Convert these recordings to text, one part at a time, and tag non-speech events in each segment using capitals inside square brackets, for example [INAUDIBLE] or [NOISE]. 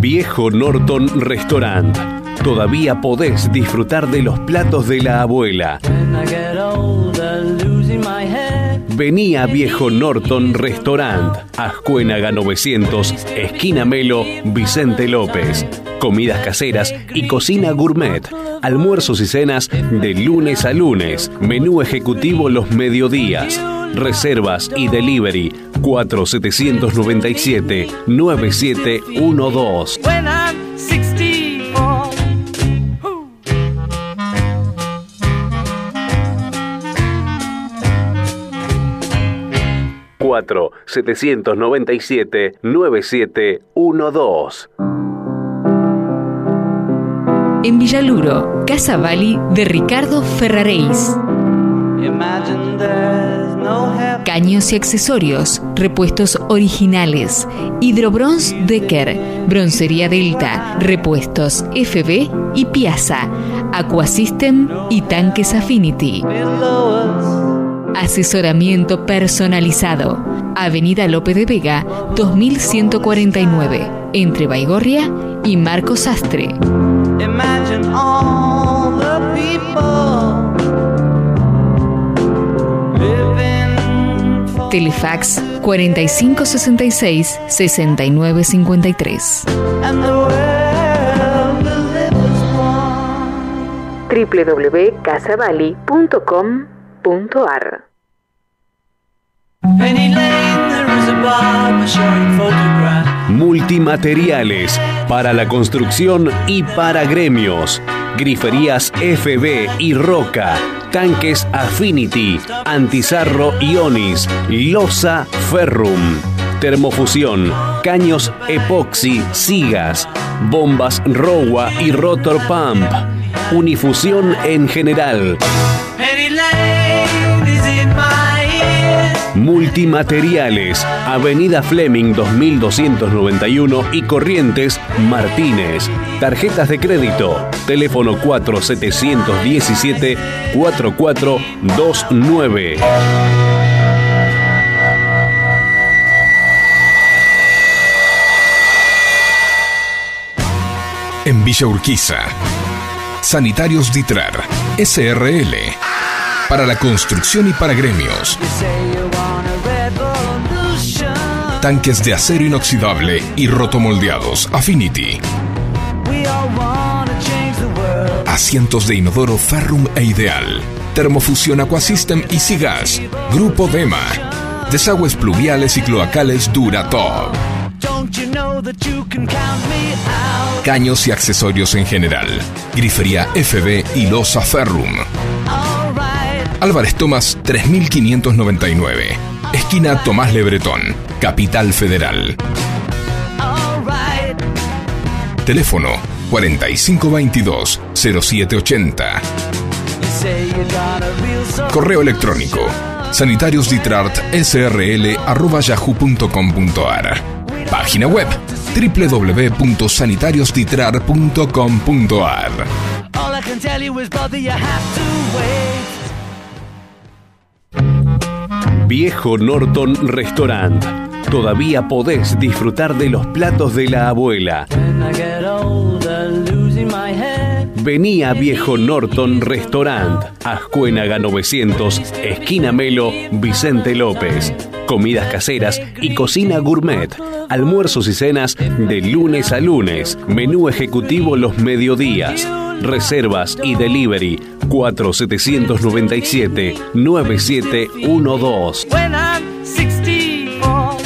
Viejo Norton Restaurant. Todavía podés disfrutar de los platos de la abuela. Vení a Viejo Norton Restaurant, Ascuénaga 900, esquina Melo, Vicente López. Comidas caseras y cocina gourmet. Almuerzos y cenas de lunes a lunes. Menú ejecutivo los mediodías. Reservas y delivery 4797 9712. when I'm 64. Ooh. 4 797 9712. En Villaluro, Casa Bali de Ricardo Ferraréis. Caños y accesorios, repuestos originales. Hidrobronz Decker, Broncería Delta, repuestos FB y Piazza, Aquasystem y tanques Affinity. Asesoramiento personalizado. Avenida Lope de Vega, 2149, entre Baigorria y Marcos Sastre. Imagine all the people a barber showing photographs. Multimateriales para la construcción y para gremios. Griferías FB y Roca. Tanques Affinity, Antizarro Ionis, Losa Ferrum. Termofusión, caños epoxi, sigas, bombas Rowa y Rotor Pump. Unifusión en general. Multimateriales, Avenida Fleming 2291 y Corrientes Martínez. Tarjetas de crédito, teléfono 4717 4429. En Villa Urquiza. Sanitarios Ditrar, SRL. Para la construcción y para gremios. Tanques de acero inoxidable y rotomoldeados Affinity. Asientos de inodoro Ferrum e Ideal. Termofusión Aquasystem y Sigas. Grupo Dema. Desagües pluviales y cloacales Duratop. Caños y accesorios en general. Grifería FB y Losa Ferrum. Álvarez Tomás 3599. Esquina Tomás Lebretón. Capital Federal. Teléfono 4522-0780. You say you got a real soul. Correo electrónico sanitariosditrat.srl.yahoo.com.ar Página web www.sanitariosditrar.com.ar Viejo Norton Restaurant. Todavía podés disfrutar de los platos de la abuela. Vení a Viejo Norton Restaurant, Ascuénaga 900, esquina Melo, Vicente López. Comidas caseras y cocina gourmet. Almuerzos y cenas de lunes a lunes. Menú ejecutivo los mediodías. Reservas y delivery 4797 9712. When I'm 64.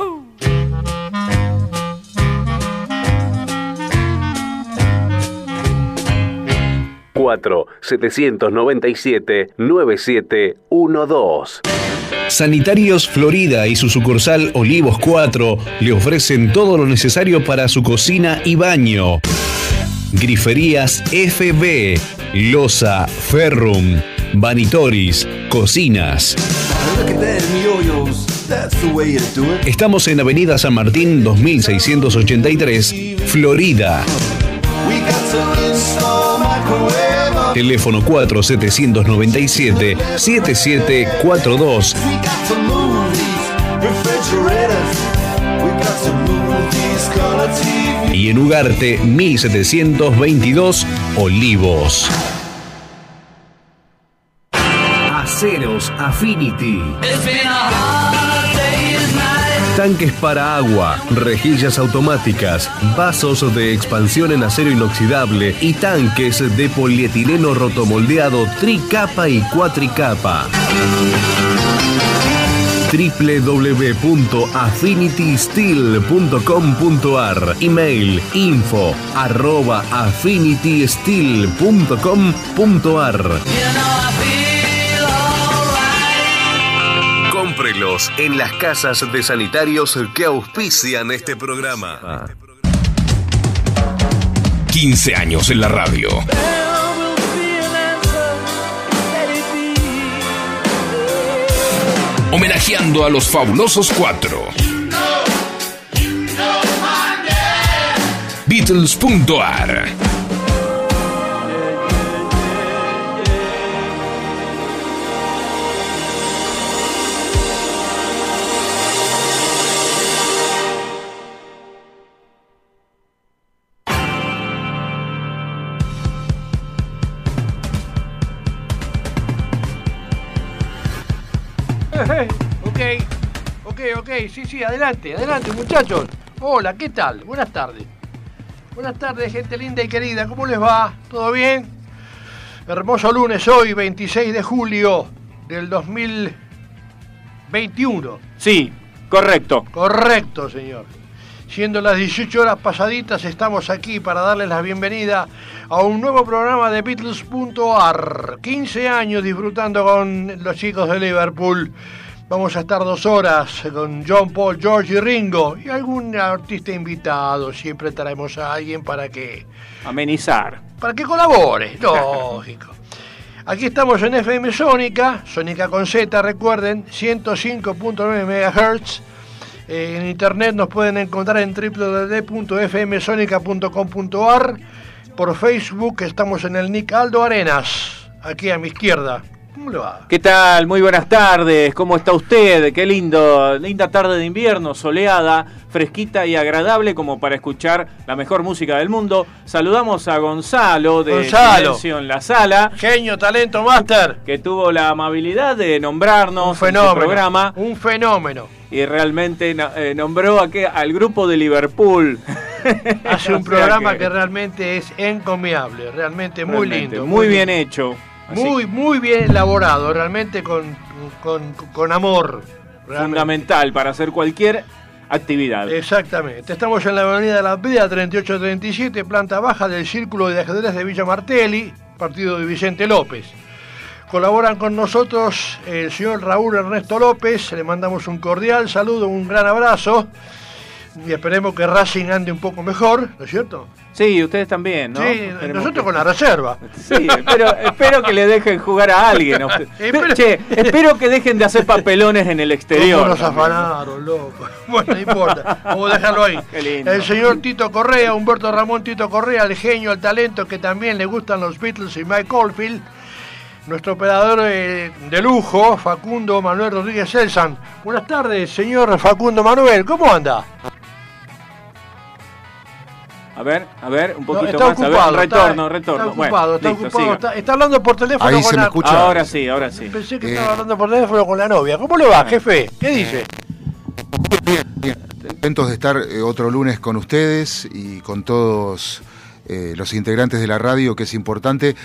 Ooh. 4 797 9712. Sanitarios Florida y su sucursal Olivos 4 le ofrecen todo lo necesario para su cocina y baño. Griferías FB, Losa, Ferrum, Vanitoris, Cocinas. Estamos en Avenida San Martín 2683, Florida. Teléfono 4797 7742 We got to move these TVs. en Ugarte 1722, Olivos. Aceros Affinity. Tanques para agua, rejillas automáticas, vasos de expansión en acero inoxidable y tanques de polietileno rotomoldeado tricapa y cuatricapa www.affinitysteel.com.ar Email info arroba affinitysteel.com.ar. Cómprelos en las casas de sanitarios que auspician este programa. 15 años en la radio. Homenajeando a los fabulosos cuatro. Beatles.ar sí, sí, adelante, adelante muchachos. Hola, ¿qué tal? Buenas tardes. Buenas tardes, gente linda y querida, ¿cómo les va? ¿Todo bien? Hermoso lunes hoy, 26 de julio del 2021. Sí, correcto. Correcto, señor. Siendo las 18 horas pasaditas, estamos aquí para darles la bienvenida a un nuevo programa de Beatles.ar. 15 años disfrutando con los chicos de Liverpool. Vamos a estar dos horas con John Paul, George y Ringo y algún artista invitado. Siempre traemos a alguien para que Amenizar. para que colabore, [LAUGHS] lógico. Aquí estamos en FM Sónica, Sónica con Z, recuerden, 105.9 MHz. Eh, en internet nos pueden encontrar en www.fmsonica.com.ar. Por Facebook estamos en el Nick Aldo Arenas, aquí a mi izquierda. ¿Cómo le va? ¿Qué tal? Muy buenas tardes. ¿Cómo está usted? Qué lindo. Linda tarde de invierno, soleada, fresquita y agradable como para escuchar la mejor música del mundo. Saludamos a Gonzalo de Gonzalo. Silencio en la sala, Genio, talento, máster. que tuvo la amabilidad de nombrarnos Un en su fenómeno. programa Un fenómeno. y realmente eh, nombró a al grupo de Liverpool. Hace un [LAUGHS] programa que... realmente es encomiable, realmente muy realmente lindo. Muy bien hecho. Así Muy, muy bien elaborado, realmente con, con, con amor. realmente. fundamental para hacer cualquier actividad. Exactamente. Estamos en la avenida de la Vida 3837, planta baja del Círculo de Ajedrez de Villa Martelli, partido de Vicente López. Colaboran con nosotros el señor Raúl Ernesto López, le mandamos un cordial saludo, un gran abrazo y esperemos que Racing ande un poco mejor, ¿no es cierto? Sí, ustedes también, ¿no? sí, Esperemos nosotros que- con la reserva. Sí, espero, espero que le dejen jugar a alguien. [LAUGHS] Espero- Che, espero que dejen de hacer papelones en el exterior. ¿Cómo nos ¿no? afanaron, loco? [LAUGHS] Bueno, no importa, vamos a dejarlo ahí. Qué lindo. El señor Tito Correa, Humberto Ramón Tito Correa, el genio, el talento que también le gustan los Beatles y Mike Oldfield. Nuestro operador eh, de lujo, Facundo Manuel Rodríguez Elsan. Buenas tardes, señor Facundo Manuel, ¿cómo anda? A ver, a ver, un No, poquito está más. A ocupado, ver, está- retorno, retorno. Está ocupado, bueno, está listo, ocupado. Está, está hablando por teléfono Ahí con se la... me escucha. Ahora sí, ahora sí. Pensé que Eh. estaba hablando por teléfono con la novia. ¿Cómo le va, jefe? ¿Qué dice? Contentos de estar eh, otro lunes con ustedes y con todos eh, los integrantes de la radio, que es importante.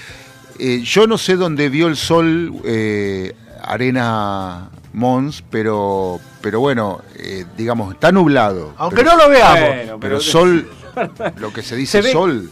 Eh, yo no sé dónde vio el sol eh, Arena Mons, pero, pero bueno, eh, digamos, está nublado. Aunque pero, no lo veamos. Bueno, pero sol, [LAUGHS] lo que se dice Se ve- sol,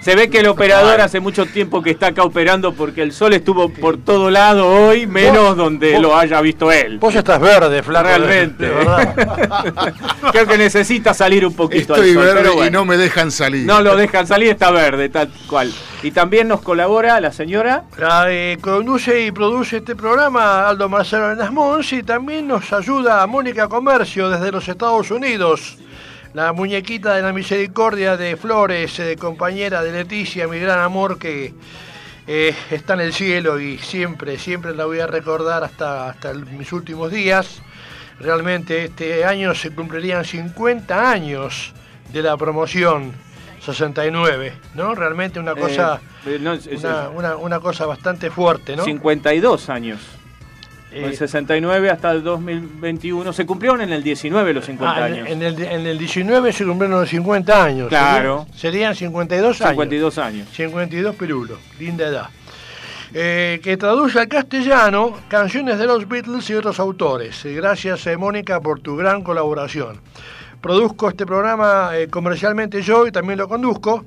Se ve que el operador hace mucho tiempo que está acá operando porque el sol estuvo por todo lado hoy, menos Vos- donde vos- lo haya visto él. Vos estás verde, flaco. Realmente. verdad. [LAUGHS] Creo que necesita salir un poquito estoy al sol, verde pero y bueno. no me dejan salir. No lo dejan salir, está verde, tal cual. Y también nos colabora la señora. La, eh, conduce y produce este programa Aldo Marcelo Hernández Mons y también nos ayuda Mónica Comercio desde los Estados Unidos. La muñequita de la misericordia de Flores, eh, compañera de Leticia, mi gran amor que eh, está en el cielo y siempre, siempre la voy a recordar hasta, hasta el- mis últimos días. Realmente este año se cumplirían 50 años de la promoción 69, ¿no? Realmente una cosa, Eh, no, es- una- una cosa bastante fuerte, ¿no? 52 años. Eh, Del 69 hasta el 2021. Se cumplieron en el 19 los 50 ah, años. en el, en el 19 se cumplieron los 50 años. Claro. Serían, serían 52 años. 52 años. 52 pirulos, linda edad. Eh, que traduce al castellano canciones de los Beatles y otros autores. Eh, gracias, eh, Mónica, por tu gran colaboración. Produzco este programa eh, comercialmente yo y también lo conduzco.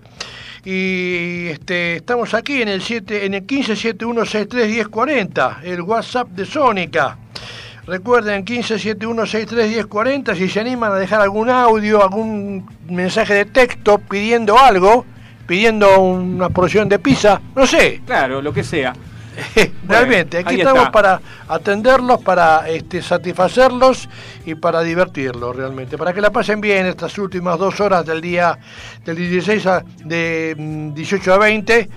Y este, estamos aquí en el 7, en el 1571631040, el WhatsApp de Sónica. Recuerden 1571631040 si se animan a dejar algún audio, algún mensaje de texto pidiendo algo, pidiendo una porción de pizza, no sé. Claro, lo que sea. [LAUGHS] Realmente, aquí estamos está. para atenderlos, para este, satisfacerlos y para divertirlos realmente, para que la pasen bien estas últimas dos horas del día del 16 a, de mm, 18 a 20.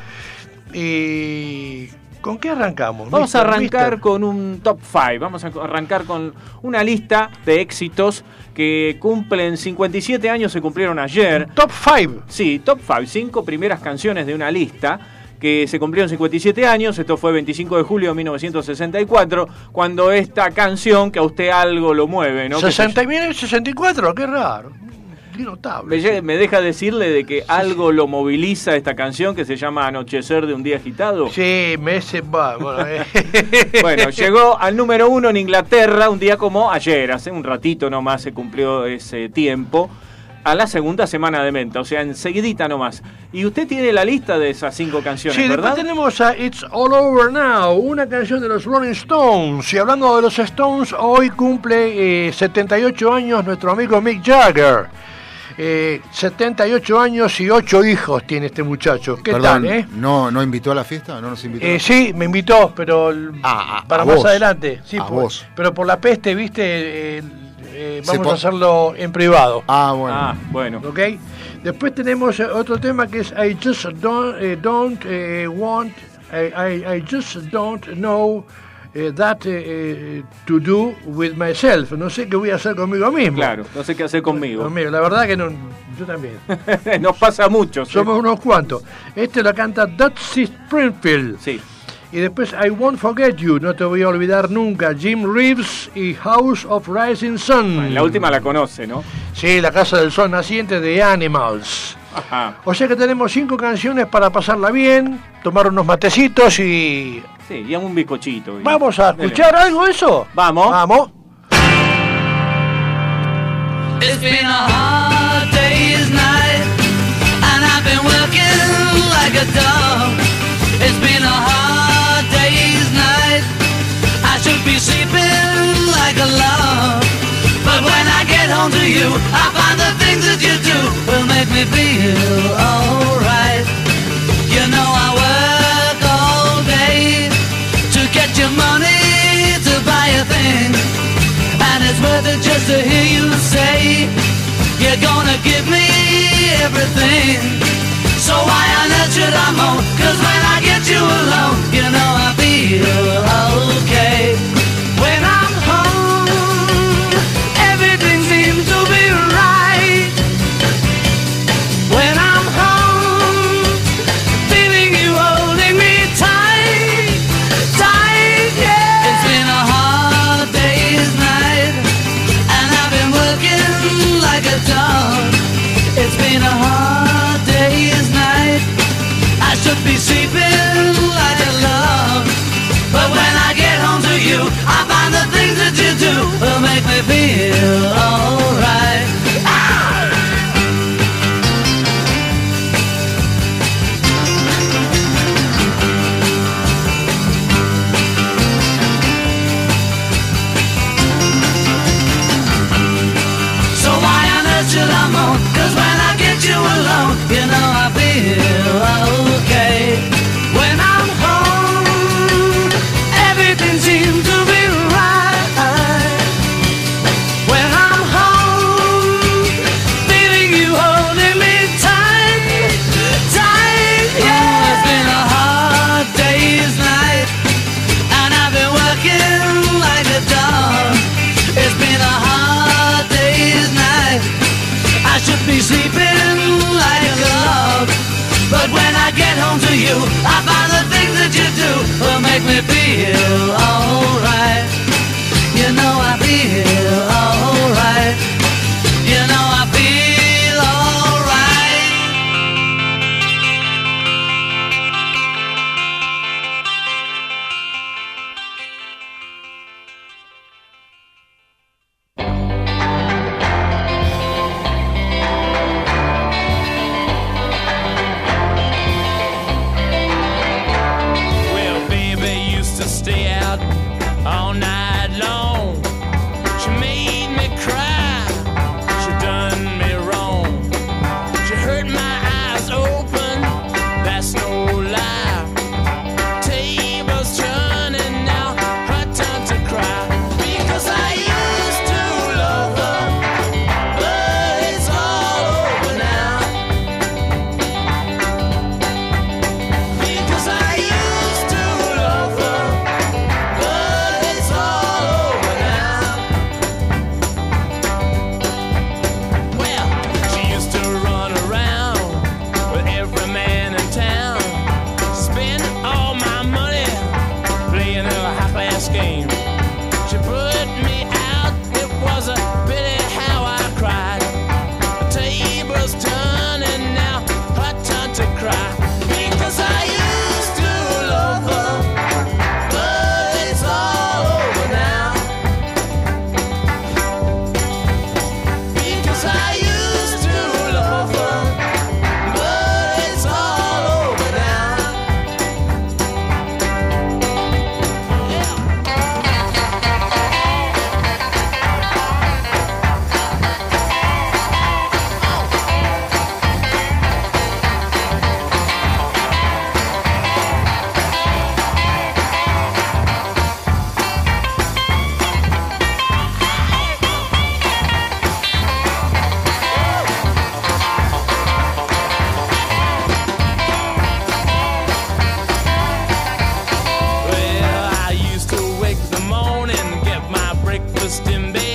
¿Y con qué arrancamos? Vamos a arrancar mister? con un top 5. Vamos a arrancar con una lista de éxitos que cumplen 57 años, se cumplieron ayer. Top 5. Sí, top 5, cinco primeras canciones de una lista que se cumplieron 57 años, esto fue 25 de julio de 1964, cuando esta canción que a usted algo lo mueve, ¿no? Que se- 60 y viene el 64, qué raro. Qué notable. me, deja decirle de que algo lo moviliza esta canción que se llama Anochecer de un día agitado. Sí, me ese va, bueno, eh. [LAUGHS] [LAUGHS] Bueno, llegó al número uno en Inglaterra un día como ayer, hace un ratito nomás se cumplió ese tiempo, a la segunda semana de menta, o sea, enseguidita nomás. Y usted tiene la lista de esas cinco canciones, Sí, ¿verdad? después tenemos a It's All Over Now, una canción de los Rolling Stones. Y hablando de los Stones, hoy cumple eh, 78 años nuestro amigo Mick Jagger. Eh, 78 años y 8 hijos tiene este muchacho. ¿Qué Perdón, tal, eh? ¿no, ¿no invitó a la fiesta? ¿No nos invitó? Eh, sí, me invitó, pero Ah, ah, para a más vos. adelante. Sí, A por- vos. Pero por la peste, viste, eh, eh, vamos a hacerlo en privado. Ah, bueno. Ah, bueno. ¿Ok? Después tenemos eh, otro tema que es I just don't, eh, don't eh, want, I, I- I just don't know eh, that eh, eh, to do with myself. No sé qué voy a hacer conmigo mismo. Claro, no sé qué hacer conmigo. Conmigo, la verdad que no, yo también. [LAUGHS] Nos pasa mucho. ¿sí? Somos unos cuantos. Este lo canta Dutch Springfield. Sí. Y después I Won't Forget You, no te voy a olvidar nunca, Jim Reeves y House of Rising Sun. La última la conoce, ¿no? Sí, la Casa del Sol Naciente de Animals. Ajá. O sea que tenemos cinco canciones para pasarla bien, tomar unos matecitos y... Sí, y un bizcochito. y- ¿Vamos a Dele. escuchar algo eso? Vamos. Vamos. It's been a hard day's night, and I've been working like a dog. Be sleeping like a log. But when I get home to you, I find the things that you do will make me feel alright. You know I work all day to get your money to buy a thing. And it's worth it just to hear you say You're gonna give me everything So why on earth should I moan? Cause when I get you alone You know I feel okay breakfast in bed.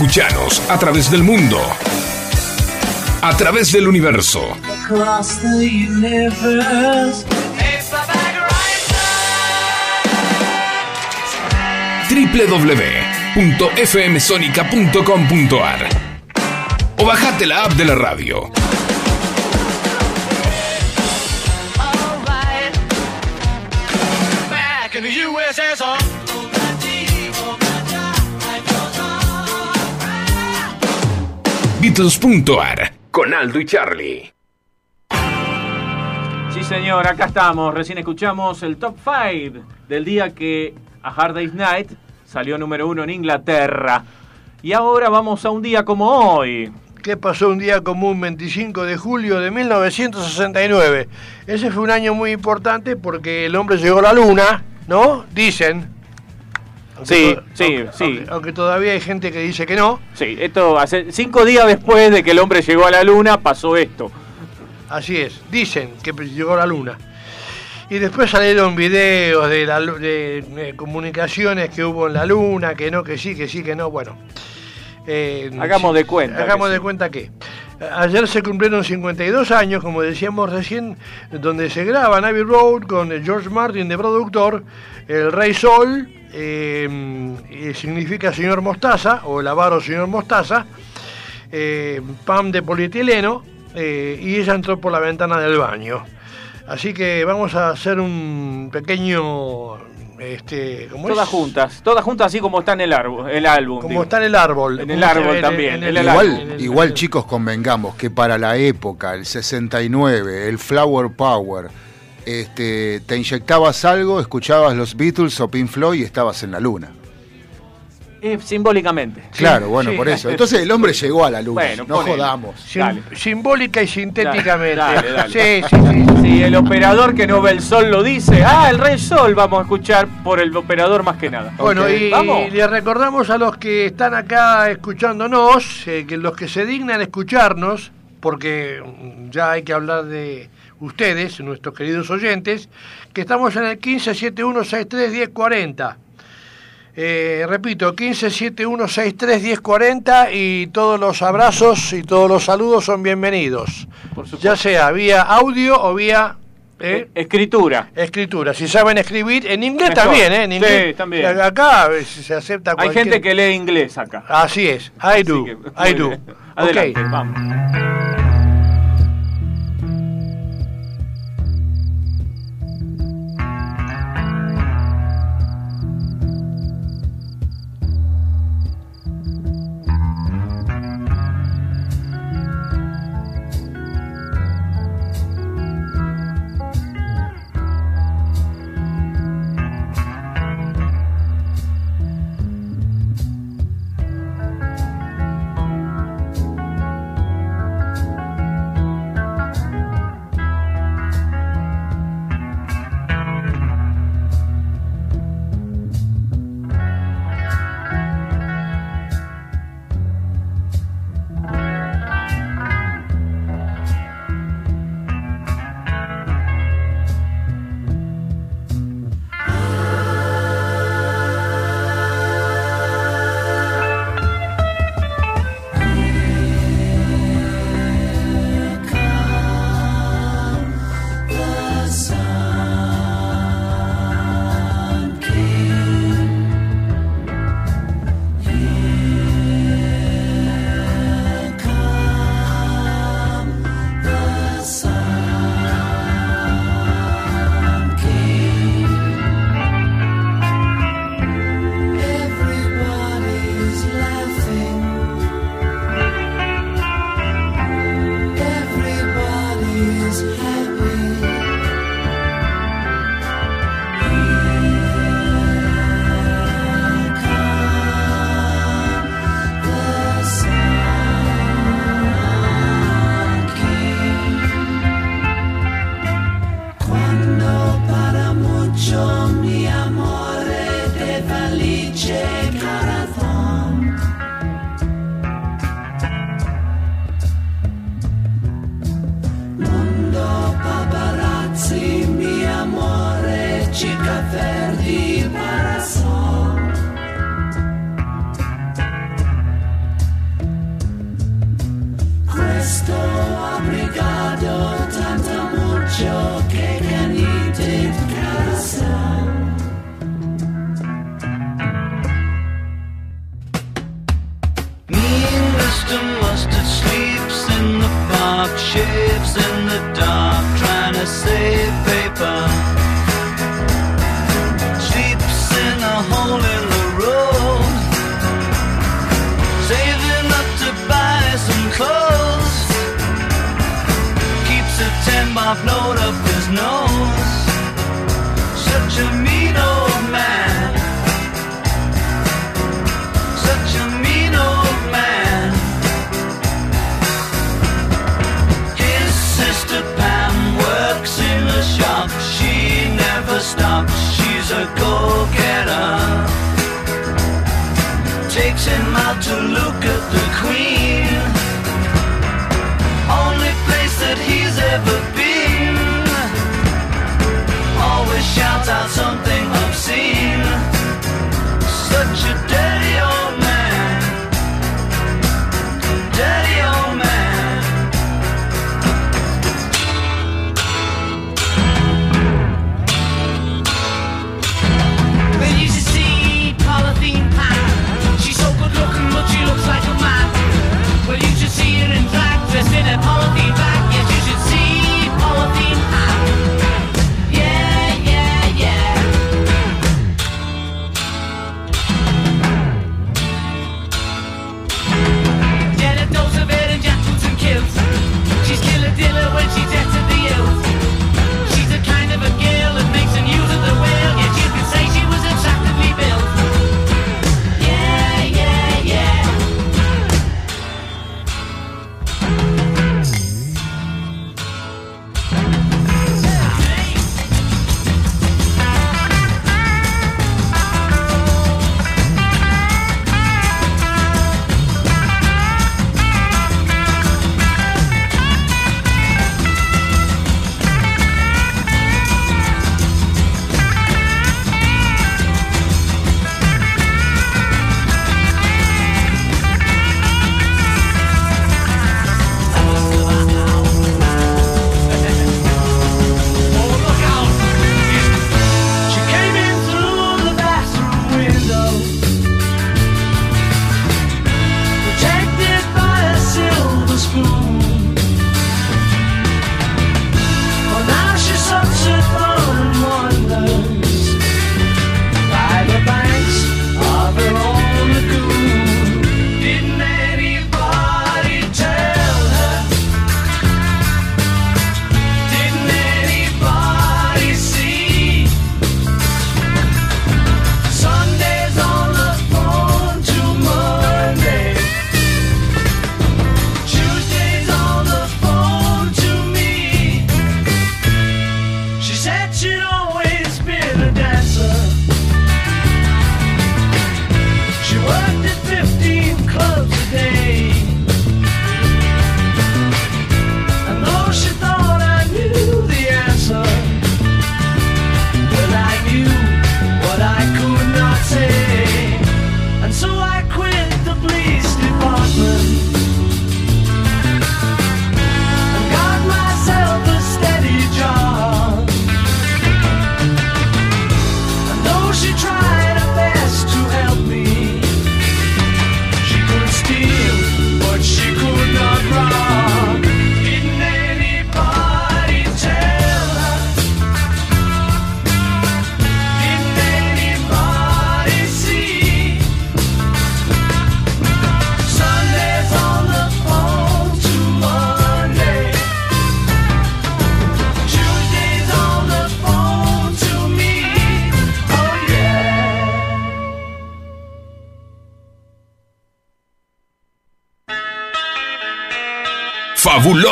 Escuchanos a través del mundo. A través del universo. Www.fmsonica.com.ar O bajate la app de la radio. Back in the USSR. Beatles.ar con Aldo y Charlie. Sí, señor, acá estamos. Recién escuchamos el top 5 del día que A Hard Day's Night salió número uno en Inglaterra. Y ahora vamos a un día como hoy. ¿Qué pasó un día común 25 de julio de 1969? Ese fue un año muy importante porque el hombre llegó a la luna, ¿no? Dicen. Aunque Sí, sí, aunque- sí. Aunque, aunque todavía hay gente que dice que no. Sí, esto hace cinco días después de que el hombre llegó a la luna pasó esto. Así es, dicen que llegó a la luna. Y después salieron videos de, la, de, eh, comunicaciones que hubo en la luna, que no, que sí, que sí, que no, bueno. Eh, Hagamos de cuenta Hagamos que de sí. cuenta que. Ayer se cumplieron 52 años, como decíamos recién, donde se graba Abbey Road con eh, George Martin de productor, el Rey Sol, eh, y significa señor mostaza, o el avaro señor mostaza, eh, pan de polietileno, eh, y ella entró por la ventana del baño. Así que vamos a hacer un pequeño... Este, ¿cómo Todas es? juntas, todas juntas así como está en el, árbol, el álbum. Como digo. está en el árbol. En el árbol en también, en en el Igual, igual chicos, convengamos que para la época, el 69, el Flower Power, este, te inyectabas algo, escuchabas los Beatles o Pink Floyd y estabas en la luna. Eh, simbólicamente. Claro, bueno, sí. por eso. [LAUGHS] Entonces el hombre llegó a la luna. Bueno, no jodamos. Sim- Dale. Simbólica y sintéticamente. Dale, dale. Sí, sí, sí. Si el operador que no ve el sol lo dice, ah, el rey sol vamos a escuchar por el operador más que nada. Bueno, y vamos. le recordamos a los que están acá escuchándonos, eh, que los que se dignan escucharnos, porque ya hay que hablar de ustedes, nuestros queridos oyentes, que estamos en el 1571631040. Eh, repito, 1571631040 y todos los abrazos y todos los saludos son bienvenidos. Por supuesto. Ya sea vía audio o vía eh, Escritura. escritura. Si saben escribir, en inglés Mejor. también, ¿eh? En Sí, inglés. también. Acá se acepta Hay gente que lee inglés acá. Así es, I do, que, I do. bien. Adelante, Ok. vamos.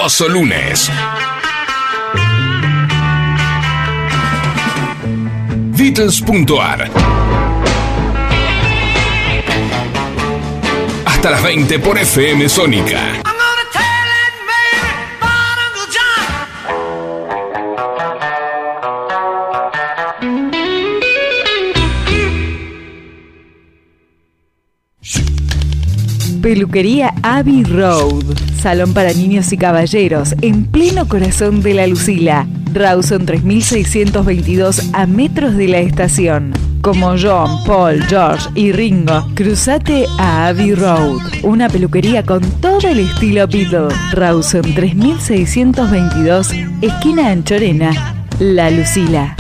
hermoso lunes. Beatles.ar Hasta las 20 por FM Sónica. Peluquería Abbey Road Salón para niños y caballeros en pleno corazón de la Lucila. Rawson 3622 a metros de la estación. Como John, Paul, George y Ringo, cruzate a Abbey Road. Una peluquería con todo el estilo Beatle. Rawson 3622, esquina Anchorena. La Lucila.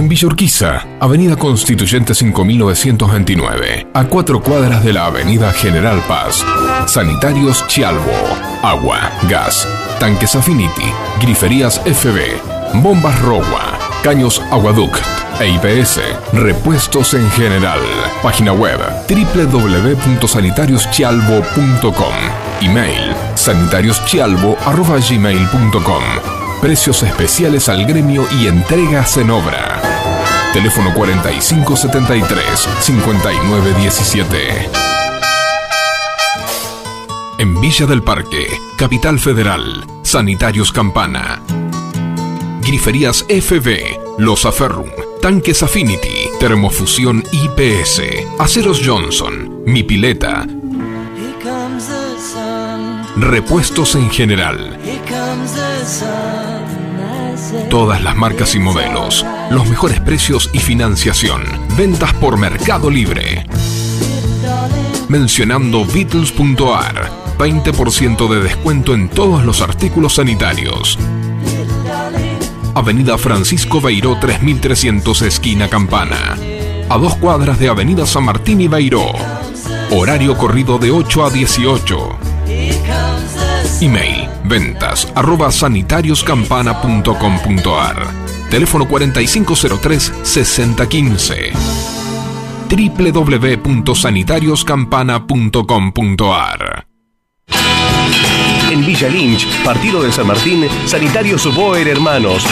En Villa Urquiza, Avenida Constituyente 5929, a cuatro cuadras de la Avenida General Paz. Sanitarios Chialvo, agua, gas, tanques Affinity, griferías FB, bombas Rogua, caños Aguaduc e IPS, repuestos en general. Página web www.sanitarioschialvo.com. Email sanitarioschialvo.gmail.com. Precios especiales al gremio y entregas en obra. Teléfono 4573-5917. En Villa del Parque, Capital Federal, Sanitarios Campana. Griferías FB, Los Aferrum, Tanques Affinity, Termofusión IPS, Aceros Johnson, Mi Pileta, Here comes the sun. Repuestos en general. Todas las marcas y modelos, los mejores precios y financiación. Ventas por Mercado Libre. Mencionando Beatles.ar, 20% de descuento en todos los artículos sanitarios. Avenida Francisco Beiró 3300 esquina Campana. A dos cuadras de Avenida San Martín y Beiró. Horario corrido de 8 a 18. Email ventas arroba sanitarioscampana.com.ar Teléfono 4503 6015 www.sanitarioscampana.com.ar En Villa Lynch, partido de San Martín, Sanitarios Boer Hermanos.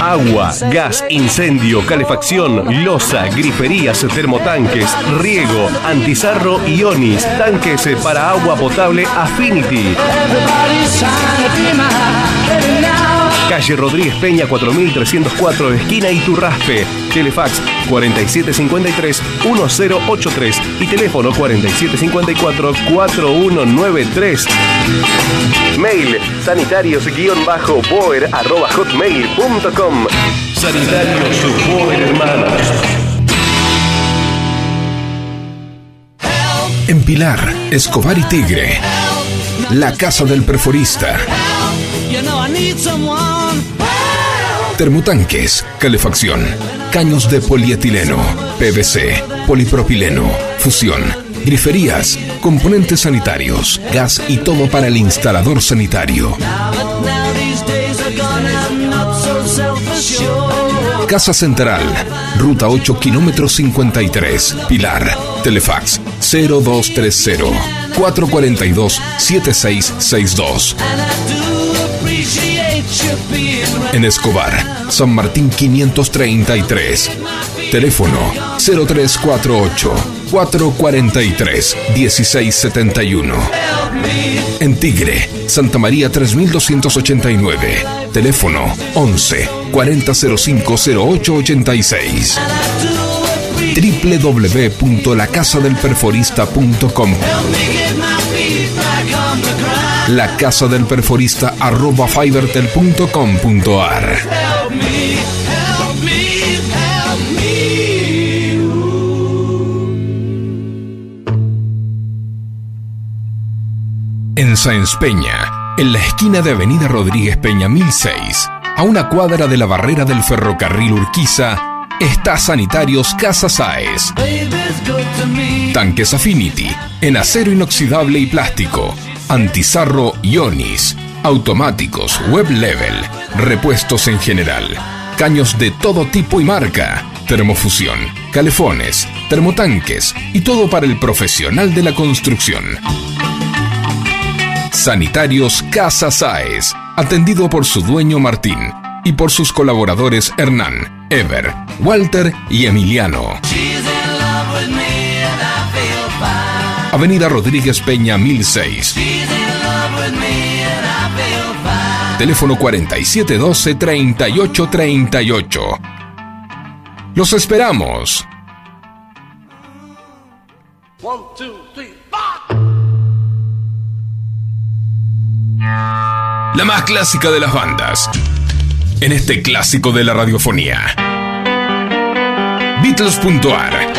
Agua, gas, incendio, calefacción, losa, griferías, termotanques, riego, antizarro y onis, tanques para agua potable Affinity. Calle Rodríguez Peña 4304, esquina Iturraspe. Telefax 4753-1083 y teléfono 4754-4193. Mail sanitarios-boer arroba hotmail.com. Sanitarios Boer Hermanos. En Pilar, Escobar y Tigre. La Casa del Perforista. You know I need someone. Termotanques, calefacción, caños de polietileno, PVC, polipropileno, fusión, griferías, componentes sanitarios, gas y todo para el instalador sanitario. Casa Central, Ruta 8, kilómetro 53, Pilar, Telefax 0230 442 7662. En Escobar, San Martín 533. Teléfono 0348 443 1671. En Tigre, Santa María 3289. Teléfono 11 4005 0886. www.lacasadelperforista.com La Casa del Perforista arroba fibertel.com.ar En Sáenz Peña, en la esquina de Avenida Rodríguez Peña 1006, a una cuadra de la barrera del ferrocarril Urquiza, está Sanitarios Casa Saez. Tanques Affinity, en acero inoxidable y plástico, antizarro Ionis, automáticos, web level, repuestos en general, caños de todo tipo y marca, termofusión, calefones, termotanques y todo para el profesional de la construcción. Sanitarios Casa Saez, atendido por su dueño Martín y por sus colaboradores Hernán, Ever, Walter y Emiliano. Avenida Rodríguez Peña 1006. Teléfono 4712-3838. Los esperamos. One, two, three. La más clásica de las bandas. En este clásico de la radiofonía. Beatles.ar.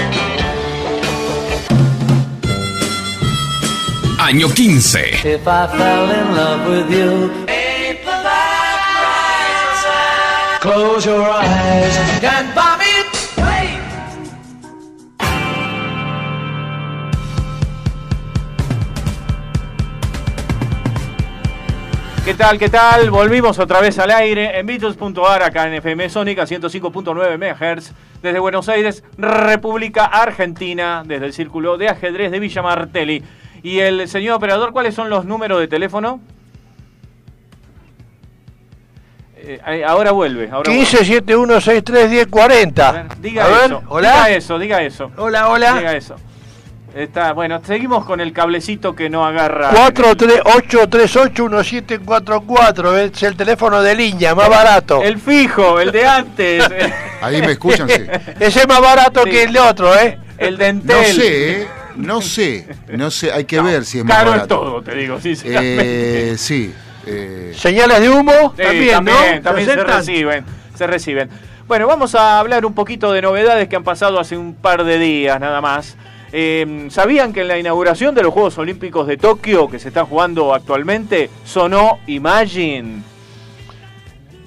Año 15. If I fell in love with you, close your eyes and buy me. ¿Qué tal? ¿Qué tal? Volvimos otra vez al aire en Beatles.ar acá en FM Sónica 105.9 MHz desde Buenos Aires, República Argentina, desde el Círculo de Ajedrez de Villa Martelli. Y el señor operador, ¿cuáles son los números de teléfono? Eh, ahora vuelve. Ahora 15 71 63 10 40. Diga A ver, eso. hola. Diga eso, diga eso. Hola, hola. Diga eso. Está, bueno, seguimos con el cablecito que no agarra. 438381744, es el teléfono de línea, más barato. El fijo, el de antes. [LAUGHS] Ahí me escuchan, sí. [LAUGHS] Ese es más barato Sí. que el de otro, ¿eh? El de No sé, ¿eh? No sé, no sé, hay que ver si es más Caro es todo, te digo. Eh, sí. eh, Señales de humo, Sí, también, también, ¿no? también se reciben, se reciben. Bueno, vamos a hablar un poquito de novedades que han pasado hace un par de días nada más. Eh, ¿Sabían que en la inauguración de los Juegos Olímpicos de Tokio, que se están jugando actualmente, sonó Imagine?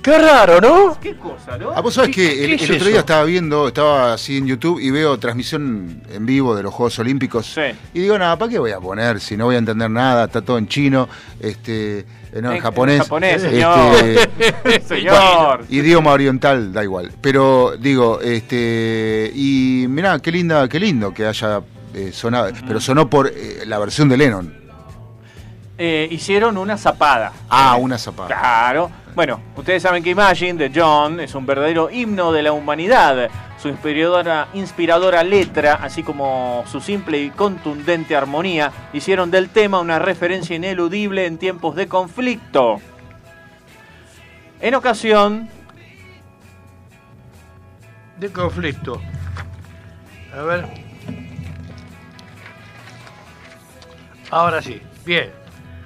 Qué raro, ¿no? ¿Qué cosa, no? Ah, vos sabés ¿Qué- que el, es el otro eso? día estaba viendo, estaba así en YouTube y veo transmisión en vivo de los Juegos Olímpicos. Sí. Y digo, nada, ¿para qué voy a poner? Si no voy a entender nada, está todo en chino, este, eh, no, en En- japonés. en japonés, este, señor. [LAUGHS] Señor. Idioma oriental, da igual. Pero digo, este, y mirá, qué linda, qué lindo que haya eh, sonado, pero sonó por eh, la versión de Lennon. Eh, hicieron una zapada. Ah, una zapada. Claro. Bueno, ustedes saben que Imagine de John es un verdadero himno de la humanidad. Su inspiradora, inspiradora letra, así como su simple y contundente armonía, hicieron del tema una referencia ineludible en tiempos de conflicto. En ocasión, De conflicto. A ver. Ahora sí. Bien.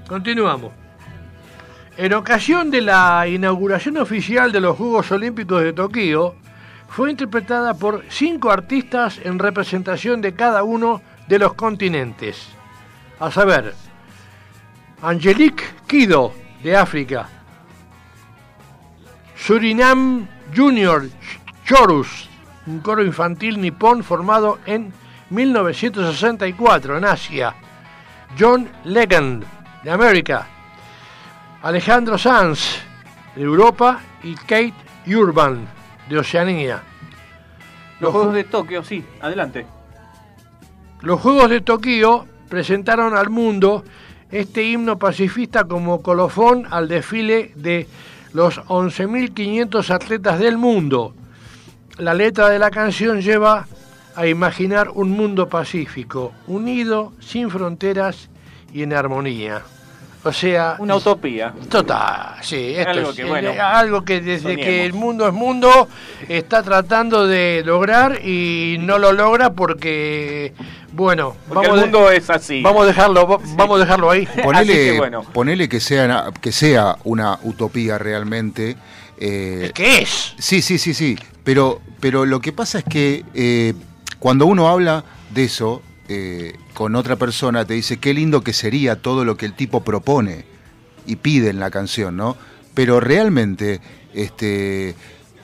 Continuamos. En ocasión de la inauguración oficial de los Juegos Olímpicos de Tokio, fue interpretada por cinco artistas en representación de cada uno de los continentes. A saber, Angelique Kido, de África, Surinam Junior Chorus, un coro infantil nipón formado en 1964 en Asia. John Legend, de América. Alejandro Sanz, de Europa. Y Kate Urban, de Oceanía. los Juegos de Tokio, sí, adelante. Los Juegos de Tokio presentaron al mundo este himno pacifista como colofón al desfile de los 11.500 atletas del mundo. La letra de la canción lleva a imaginar un mundo pacífico, unido, sin fronteras y en armonía. O sea, Una utopía. Total, sí, esto Algo es, que, eh, bueno, algo que desde soñemos. que el mundo es mundo está tratando de lograr y no lo logra porque, bueno, Porque el vamos, mundo de- es así. vamos a dejarlo, va- vamos a dejarlo ahí. Ponele, que bueno. ponele que, sea, que sea una utopía realmente. eh, ¿Qué es? Sí, sí, sí, sí. Pero, pero lo que pasa es que eh, cuando uno habla de eso eh, con otra persona, te dice qué lindo que sería todo lo que el tipo propone y pide en la canción, ¿no? Pero realmente, este,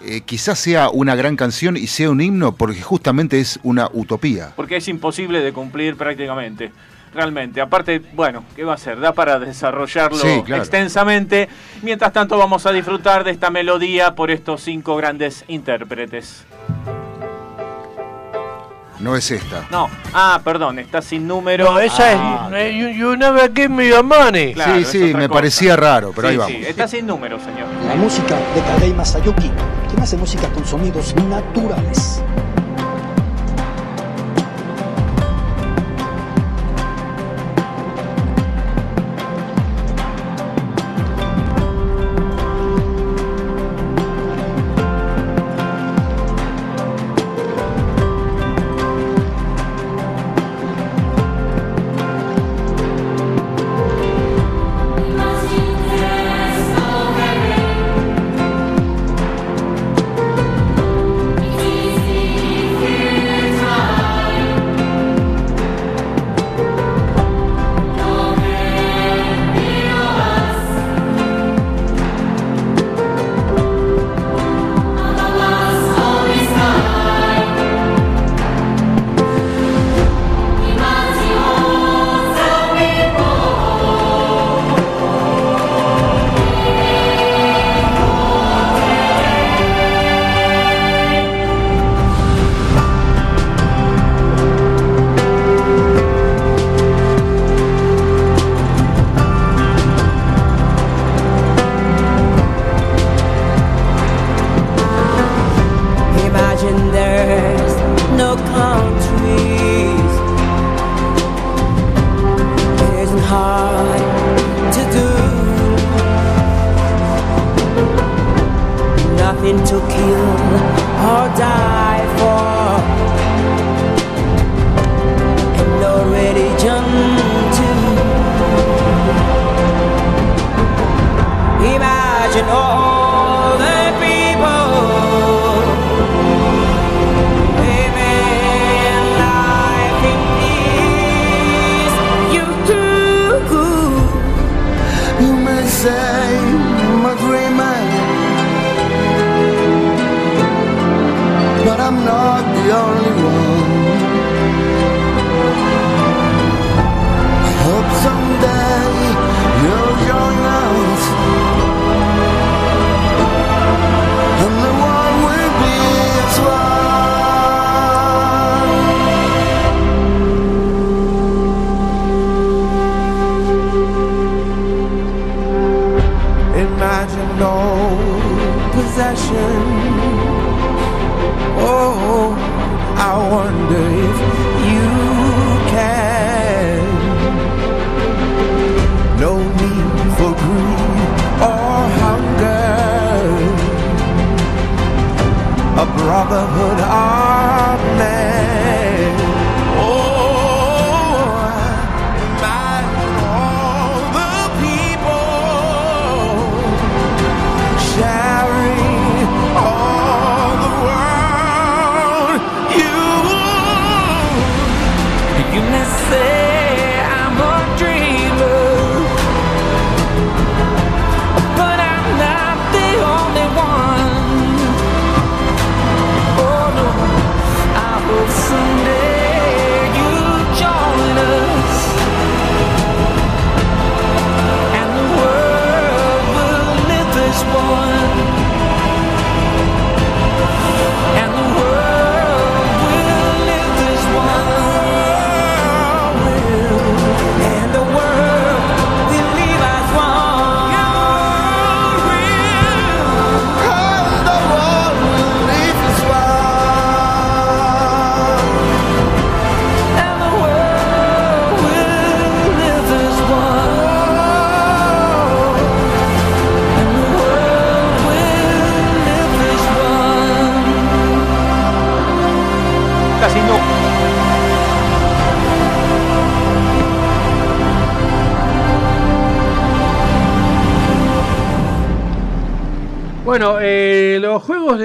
eh, quizás sea una gran canción y sea un himno porque justamente es una utopía. Porque es imposible de cumplir prácticamente. Realmente. Aparte, bueno, ¿qué va a ser? Da para desarrollarlo Sí, claro. extensamente. Mientras tanto, vamos a disfrutar de esta melodía por estos cinco grandes intérpretes. No es esta. No, ah, perdón, está sin número. No, esa Ah, es you, you never give me your money. Claro, sí, es sí, otra me cosa. parecía raro, pero sí, ahí vamos. sí, está sin número, señor. La música de Tadei Masayuki, quien hace música con sonidos naturales.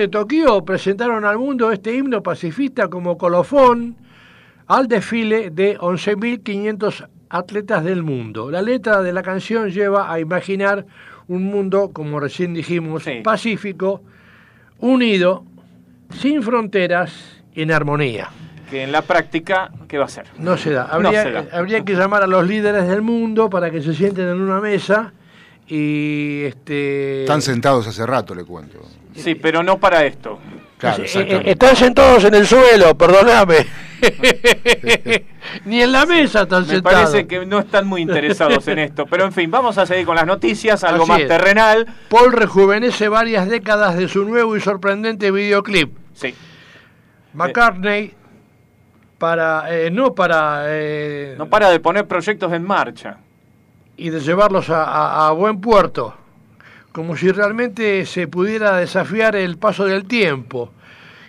De Tokio presentaron al mundo este himno pacifista como colofón al desfile de 11.500 atletas del mundo. La letra de la canción lleva a imaginar un mundo, como recién dijimos, pacífico, unido, sin fronteras, en armonía. Que en la práctica, ¿qué va a ser? No se da. No Habría, se da. habría que llamar a los líderes del mundo para que se sienten en una mesa y este Están sentados hace rato, le cuento. Sí, pero no para esto. Claro, Eh, eh, están sentados en el suelo, perdóname. [LAUGHS] Ni en la mesa están Me sentados. parece que no están muy interesados en esto. Pero en fin, vamos a seguir con las noticias, algo Así más es. terrenal. Paul rejuvenece varias décadas de su nuevo y sorprendente videoclip. Sí. McCartney para eh, no para eh, No para de poner proyectos en marcha. Y de llevarlos a, buen puerto, como si realmente se pudiera desafiar el paso del tiempo.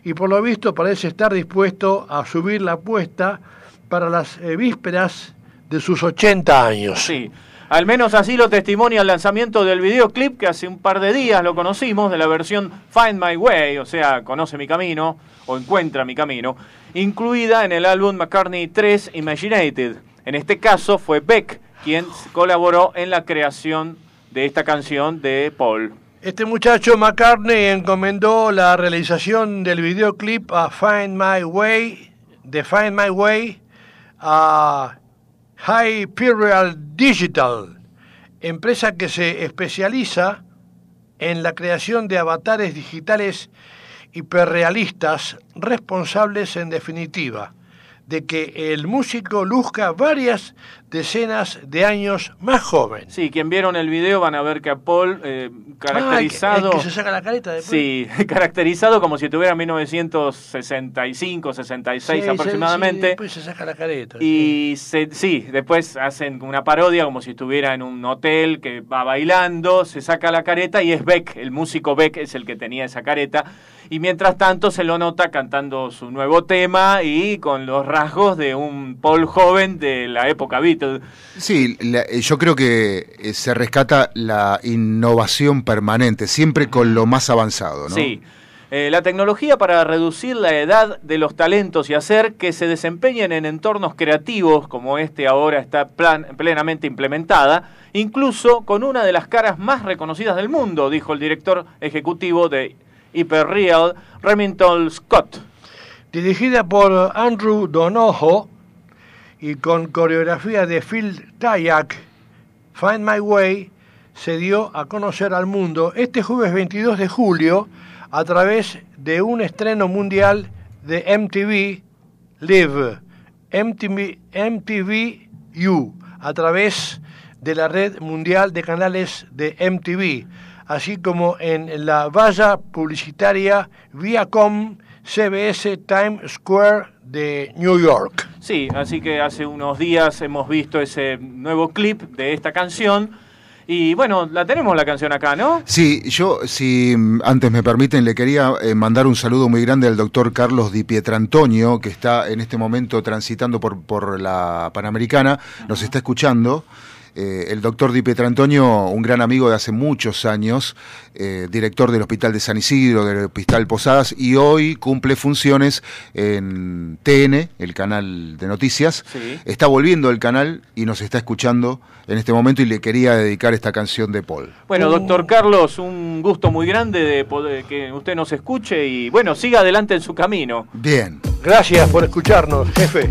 Y por lo visto parece estar dispuesto a subir la apuesta para las eh, vísperas de sus 80 años. Sí. Al menos así lo testimonia el lanzamiento del videoclip que hace un par de días lo conocimos, de la versión Find My Way, o sea, Conoce mi camino o Encuentra mi camino, incluida en el álbum McCartney 3 Imaginated. En este caso fue Beck quien colaboró en la creación de esta canción de Paul. Este muchacho McCartney encomendó la realización del videoclip a Find My Way, de Find My Way, a Hyperial Digital, empresa que se especializa en la creación de avatares digitales hiperrealistas responsables en definitiva de que el músico luzca varias decenas de años más joven. Sí, quien vieron el video van a ver que a Paul eh, caracterizado... Ah, que, que se saca la careta después. Sí, [LAUGHS] caracterizado como si tuviera 1965, 66 Sí, aproximadamente. sí, después se saca la careta. Y se- sí, después hacen una parodia como si estuviera en un hotel que va bailando, se saca la careta y es Beck, el músico Beck es el que tenía esa careta. Y mientras tanto se lo nota cantando su nuevo tema y con los rasgos de un Paul joven de la época Beatles. Sí, la- eh, yo creo que eh, se rescata la innovación permanente, siempre con lo más avanzado, ¿no? Sí. Eh, la tecnología para reducir la edad de los talentos y hacer que se desempeñen en entornos creativos como este ahora está plan- plenamente implementada, incluso con una de las caras más reconocidas del mundo, dijo el director ejecutivo de Hyperreal, Remington Scott. Dirigida por Andrew Donoho y con coreografía de Phil Tayak, Find My Way se dio a conocer al mundo este jueves 22 de julio a través de un estreno mundial de MTV Live, MTV, MTV U, a través de la red mundial de canales de MTV, así como en la valla publicitaria Viacom CBS Times Square de New York. Sí, así que hace unos días hemos visto ese nuevo clip de esta canción. Y bueno, la tenemos la canción acá, ¿no? Sí, yo, si mm, antes me permiten, le quería eh, mandar un saludo muy grande al doctor Carlos Di Pietrantonio, que está en este momento transitando por, por la Panamericana, nos está escuchando. Eh, el doctor Di Pietrantonio, un gran amigo de hace muchos años, eh, director del Hospital de San Isidro, del Hospital Posadas, y hoy cumple funciones en TN, el canal de noticias. Sí. Está volviendo el canal y nos está escuchando en este momento y le quería dedicar esta canción de Paul. Bueno, doctor Carlos, un gusto muy grande de poder que usted nos escuche y bueno, siga adelante en su camino. Bien. Gracias por escucharnos, jefe.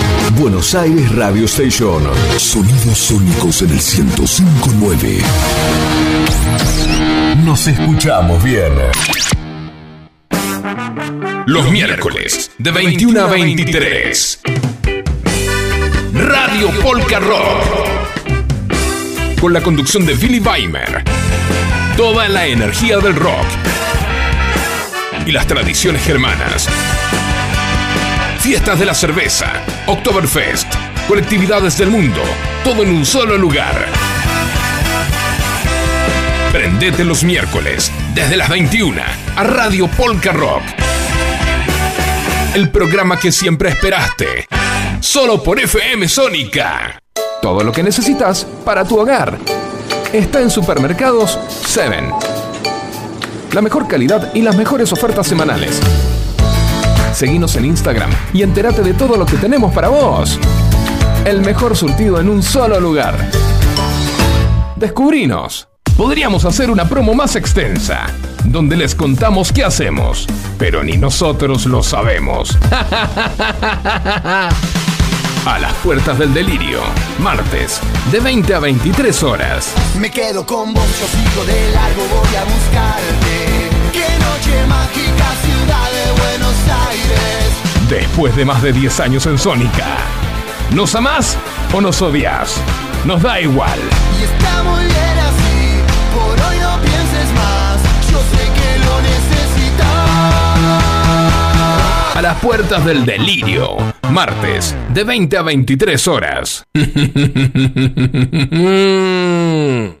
Buenos Aires Radio Station. Sonidos sónicos en el 105.9. Nos escuchamos bien. Los miércoles, de 21 a 23. Radio Polka Rock. Con la conducción de Billy Weimer. Toda la energía del rock. Y las tradiciones germanas. Fiestas de la cerveza, Oktoberfest, colectividades del mundo, todo en un solo lugar. Prendete los miércoles, desde las 21, a Radio Polka Rock. El programa que siempre esperaste. Solo por FM Sónica. Todo lo que necesitas para tu hogar. Está en Supermercados 7. La mejor calidad y las mejores ofertas semanales. Seguinos en Instagram y entérate de todo lo que tenemos para vos. El mejor surtido en un solo lugar. Descubrinos. Podríamos hacer una promo más extensa, donde les contamos qué hacemos, pero ni nosotros lo sabemos. [LAUGHS] A las puertas del delirio, martes, de 20 a 23 horas. Me quedo con vos, yo de largo, voy a buscarte. Qué noche mágica, ciudad Buenos Aires. Después de más de 10 años en Sónica. ¿Nos amás o nos odias? Nos da igual. Y está muy bien así, por hoy no pienses más. Yo sé que lo necesitas. A las puertas del delirio, martes, de 20 a 23 horas. [LAUGHS]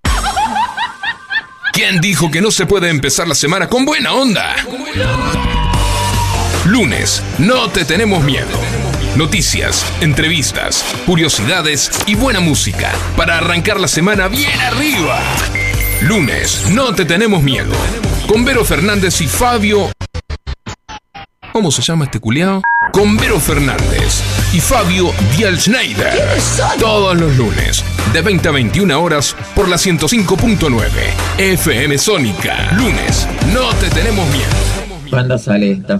¿Quién dijo que no se puede empezar la semana con buena onda? Lunes, no te tenemos miedo. Noticias, entrevistas, curiosidades y buena música para arrancar la semana bien arriba. Lunes, no te tenemos miedo. Con Vero Fernández y Fabio. ¿Cómo se llama este culiao? Con Vero Fernández y Fabio Dial Schneider. Todos los lunes, de 20 a 21 horas, por la 105.9 FM Sónica. Lunes, no te tenemos miedo. ¿Cuándo sale esta?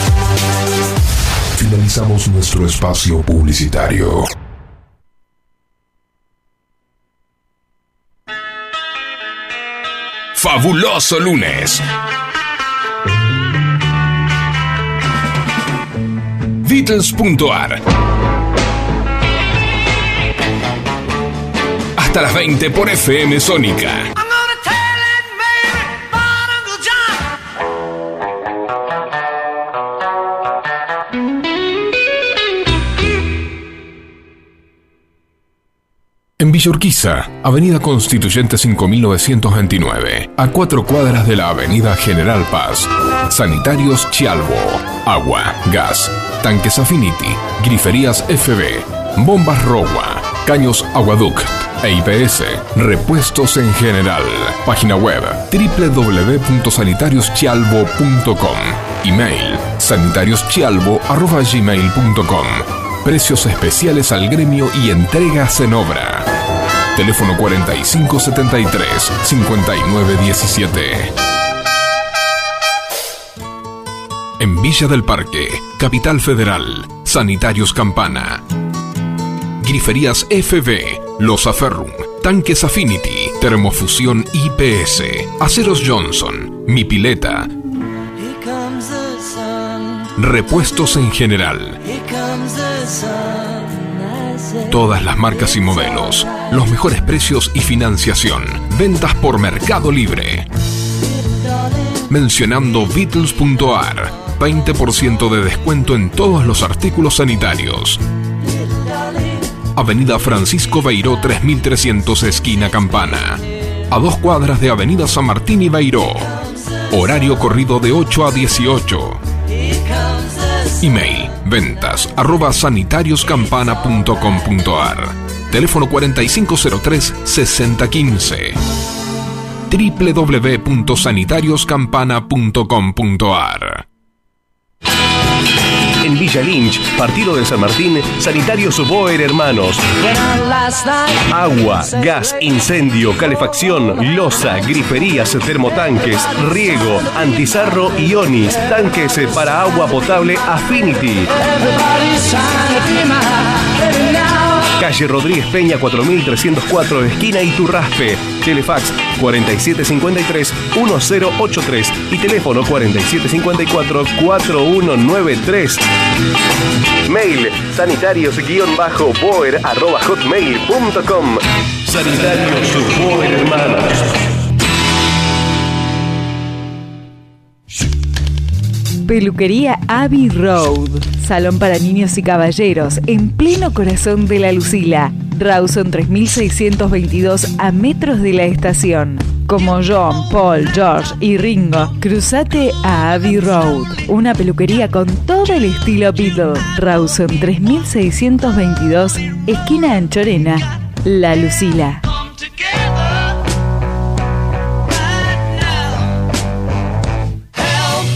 Finalizamos nuestro espacio publicitario. Fabuloso lunes. Beatles.ar Hasta las 20 por FM Sónica. En Villa Urquiza, Avenida Constituyente 5929, a cuatro cuadras de la Avenida General Paz. Sanitarios Chialvo, agua, gas, tanques Affinity, griferías FB, bombas Rogua, caños Aguaduct e IPS, repuestos en general. Página web www.sanitarioschialvo.com. Email sanitarioschialvo.gmail.com. Precios especiales al gremio y entregas en obra. Teléfono 4573-5917. En Villa del Parque, Capital Federal, Sanitarios Campana. Griferías FB, Los Aferrum, Tanques Affinity, Termofusión IPS, Aceros Johnson, Mi Pileta, Here comes the sun. repuestos en general, todas las marcas y modelos, los mejores precios y financiación, ventas por Mercado Libre. Mencionando Beatles.ar, 20% de descuento en todos los artículos sanitarios. Avenida Francisco Beiró 3300 esquina Campana. A dos cuadras de Avenida San Martín y Beiró. Horario corrido de 8 a 18. Email ventas arroba sanitarioscampana.com.ar Teléfono 4503 6015 www.sanitarioscampana.com.ar Villa Lynch, partido de San Martín, Sanitarios Boer Hermanos. Agua, gas, incendio, calefacción, losa, griferías, termotanques, riego, antizarro y onis, tanques para agua potable Affinity. Calle Rodríguez Peña 4304, esquina Iturraspe. Telefax 4753-1083 y teléfono 4754-4193. Mail sanitarios-boer arroba hotmail.com. Sanitarios Boer Hermanos. Peluquería Abbey Road. Salón para niños y caballeros en pleno corazón de la Lucila. Rawson 3622 a metros de la estación. Como John, Paul, George y Ringo, cruzate a Abbey Road. Una peluquería con todo el estilo Beatle. Rawson 3622, esquina Anchorena, La Lucila.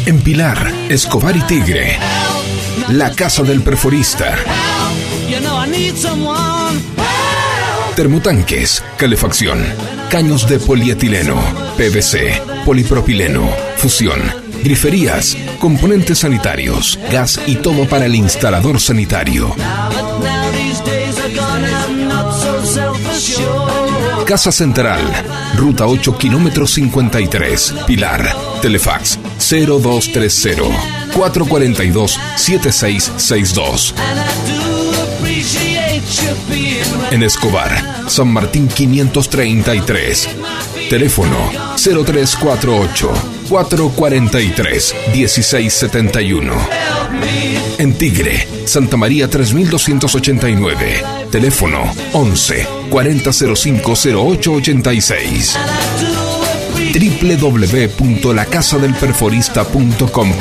En Pilar, Escobar y Tigre. La Casa del Perforista. Termotanques, calefacción, caños de polietileno, PVC, polipropileno, fusión, griferías, componentes sanitarios, gas y todo para el instalador sanitario. Casa Central, Ruta 8, kilómetro 53, Pilar, Telefax 0230 442 7662. And I do appreciate you being right. En Escobar, San Martín 533. Teléfono 0348 443 1671. En Tigre, Santa María 3289. Teléfono 11 4005 0886. www.lacasadelperforista.com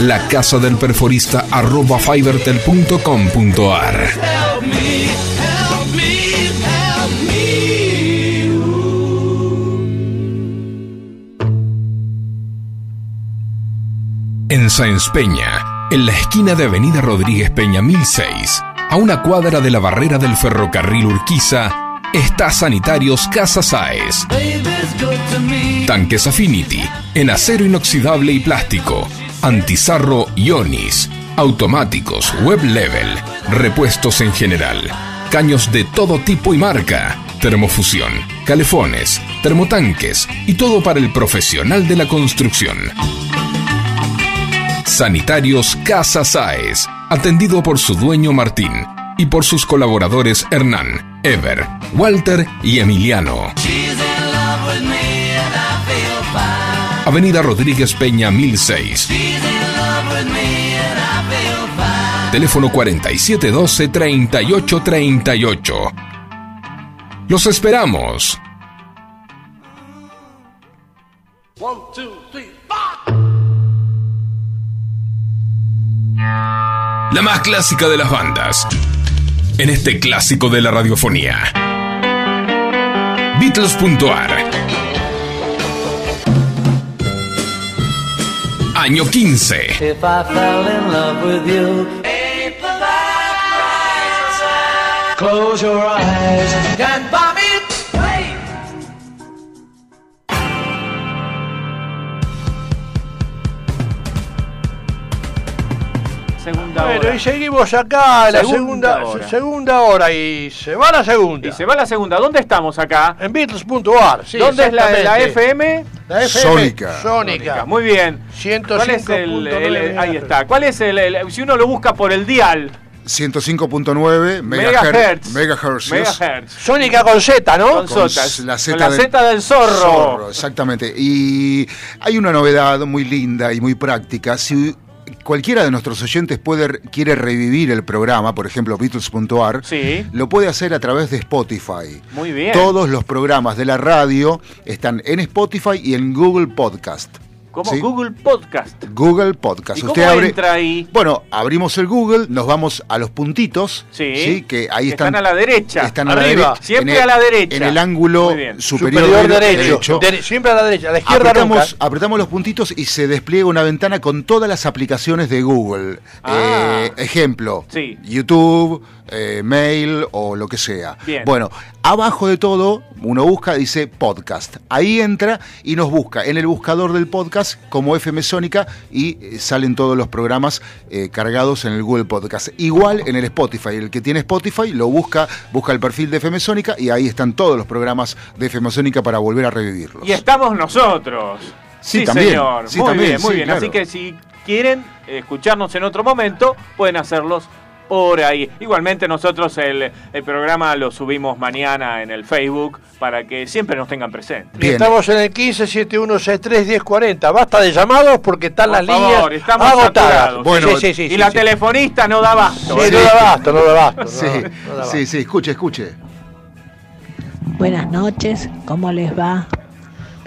La Casa del Perforista arroba fibertel.com.ar En Sáenz Peña, en la esquina de Avenida Rodríguez Peña 1006, a una cuadra de la barrera del ferrocarril Urquiza, está Sanitarios Casa Sáez. Tanques Affinity, en acero inoxidable y plástico, antizarro Ionis, automáticos, web level, repuestos en general, caños de todo tipo y marca, termofusión, calefones, termotanques y todo para el profesional de la construcción. Sanitarios Casa Sáez, atendido por su dueño Martín y por sus colaboradores Hernán, Ever, Walter y Emiliano. Avenida Rodríguez Peña 1006. She's in love with me and I feel fine. Teléfono 4712-3838. Los esperamos. One, two, three. La más clásica de las bandas. en este clásico de la radiofonía. Beatles.ar Año 15. If I fell in love with you, close your eyes Segunda Bueno, hora. y seguimos acá, la Segunda segunda, hora. segunda hora, y se va la segunda. Y se va la segunda. ¿Dónde estamos acá? En Beatles.ar, sí, ¿Dónde es la. FM? La FM Sónica. Sónica. Muy bien. 105.9 ¿Cuál es el, el- el- ahí está. ¿Cuál es el, el- si uno lo busca por el dial? 105.9 Megahertz. megahertz. Megahertz. Megahertz. Sónica con Z, ¿no? Con la Z Con la del- Z del zorro. Exactamente. Y hay una novedad muy linda y muy práctica. Si cualquiera de nuestros oyentes puede, quiere revivir el programa, por ejemplo, Beatles.ar, Sí. lo puede hacer a través de Spotify. Muy bien. Todos los programas de la radio están en Spotify y en Google Podcast. Como ¿sí? Google Podcast. Google Podcast. ¿Y cómo entra ahí? Bueno, abrimos el Google, nos vamos a los puntitos, Sí. que ahí están, están a la derecha. Están a la Arriba. derecha. Siempre el- a la derecha. En el ángulo superior, Superior de- derecho. Dere- siempre a la derecha, a la izquierda apretamos, nunca. apretamos los puntitos y se despliega una ventana con todas las aplicaciones de Google. Ah. Eh, ejemplo, Sí. YouTube, eh, Mail o lo que sea. Bien. Bueno, abajo de todo uno busca, dice podcast. Ahí entra y nos busca en el buscador del podcast como FM Sónica y eh, salen todos los programas eh, cargados en el Google Podcast. Igual en el Spotify. El que tiene Spotify lo busca, busca el perfil de FM Sónica y ahí están todos los programas de FM Sónica para volver a revivirlos. Y estamos nosotros. Sí, también. señor. Sí, muy también, bien, muy sí, bien. claro. Así que si quieren escucharnos en otro momento, pueden hacerlos por ahí. Igualmente nosotros el, el programa lo subimos mañana en el Facebook para que siempre nos tengan presentes. Y estamos en el 1571631040. Basta de llamados porque están Por las favor, líneas estamos agotadas. Bueno, sí, sí, sí, y sí, la sí. telefonista no da abasto. Sí, ¿eh? no da basto, no da basto. no, Sí, no da sí, sí, escuche, escuche. Buenas noches, ¿cómo les va?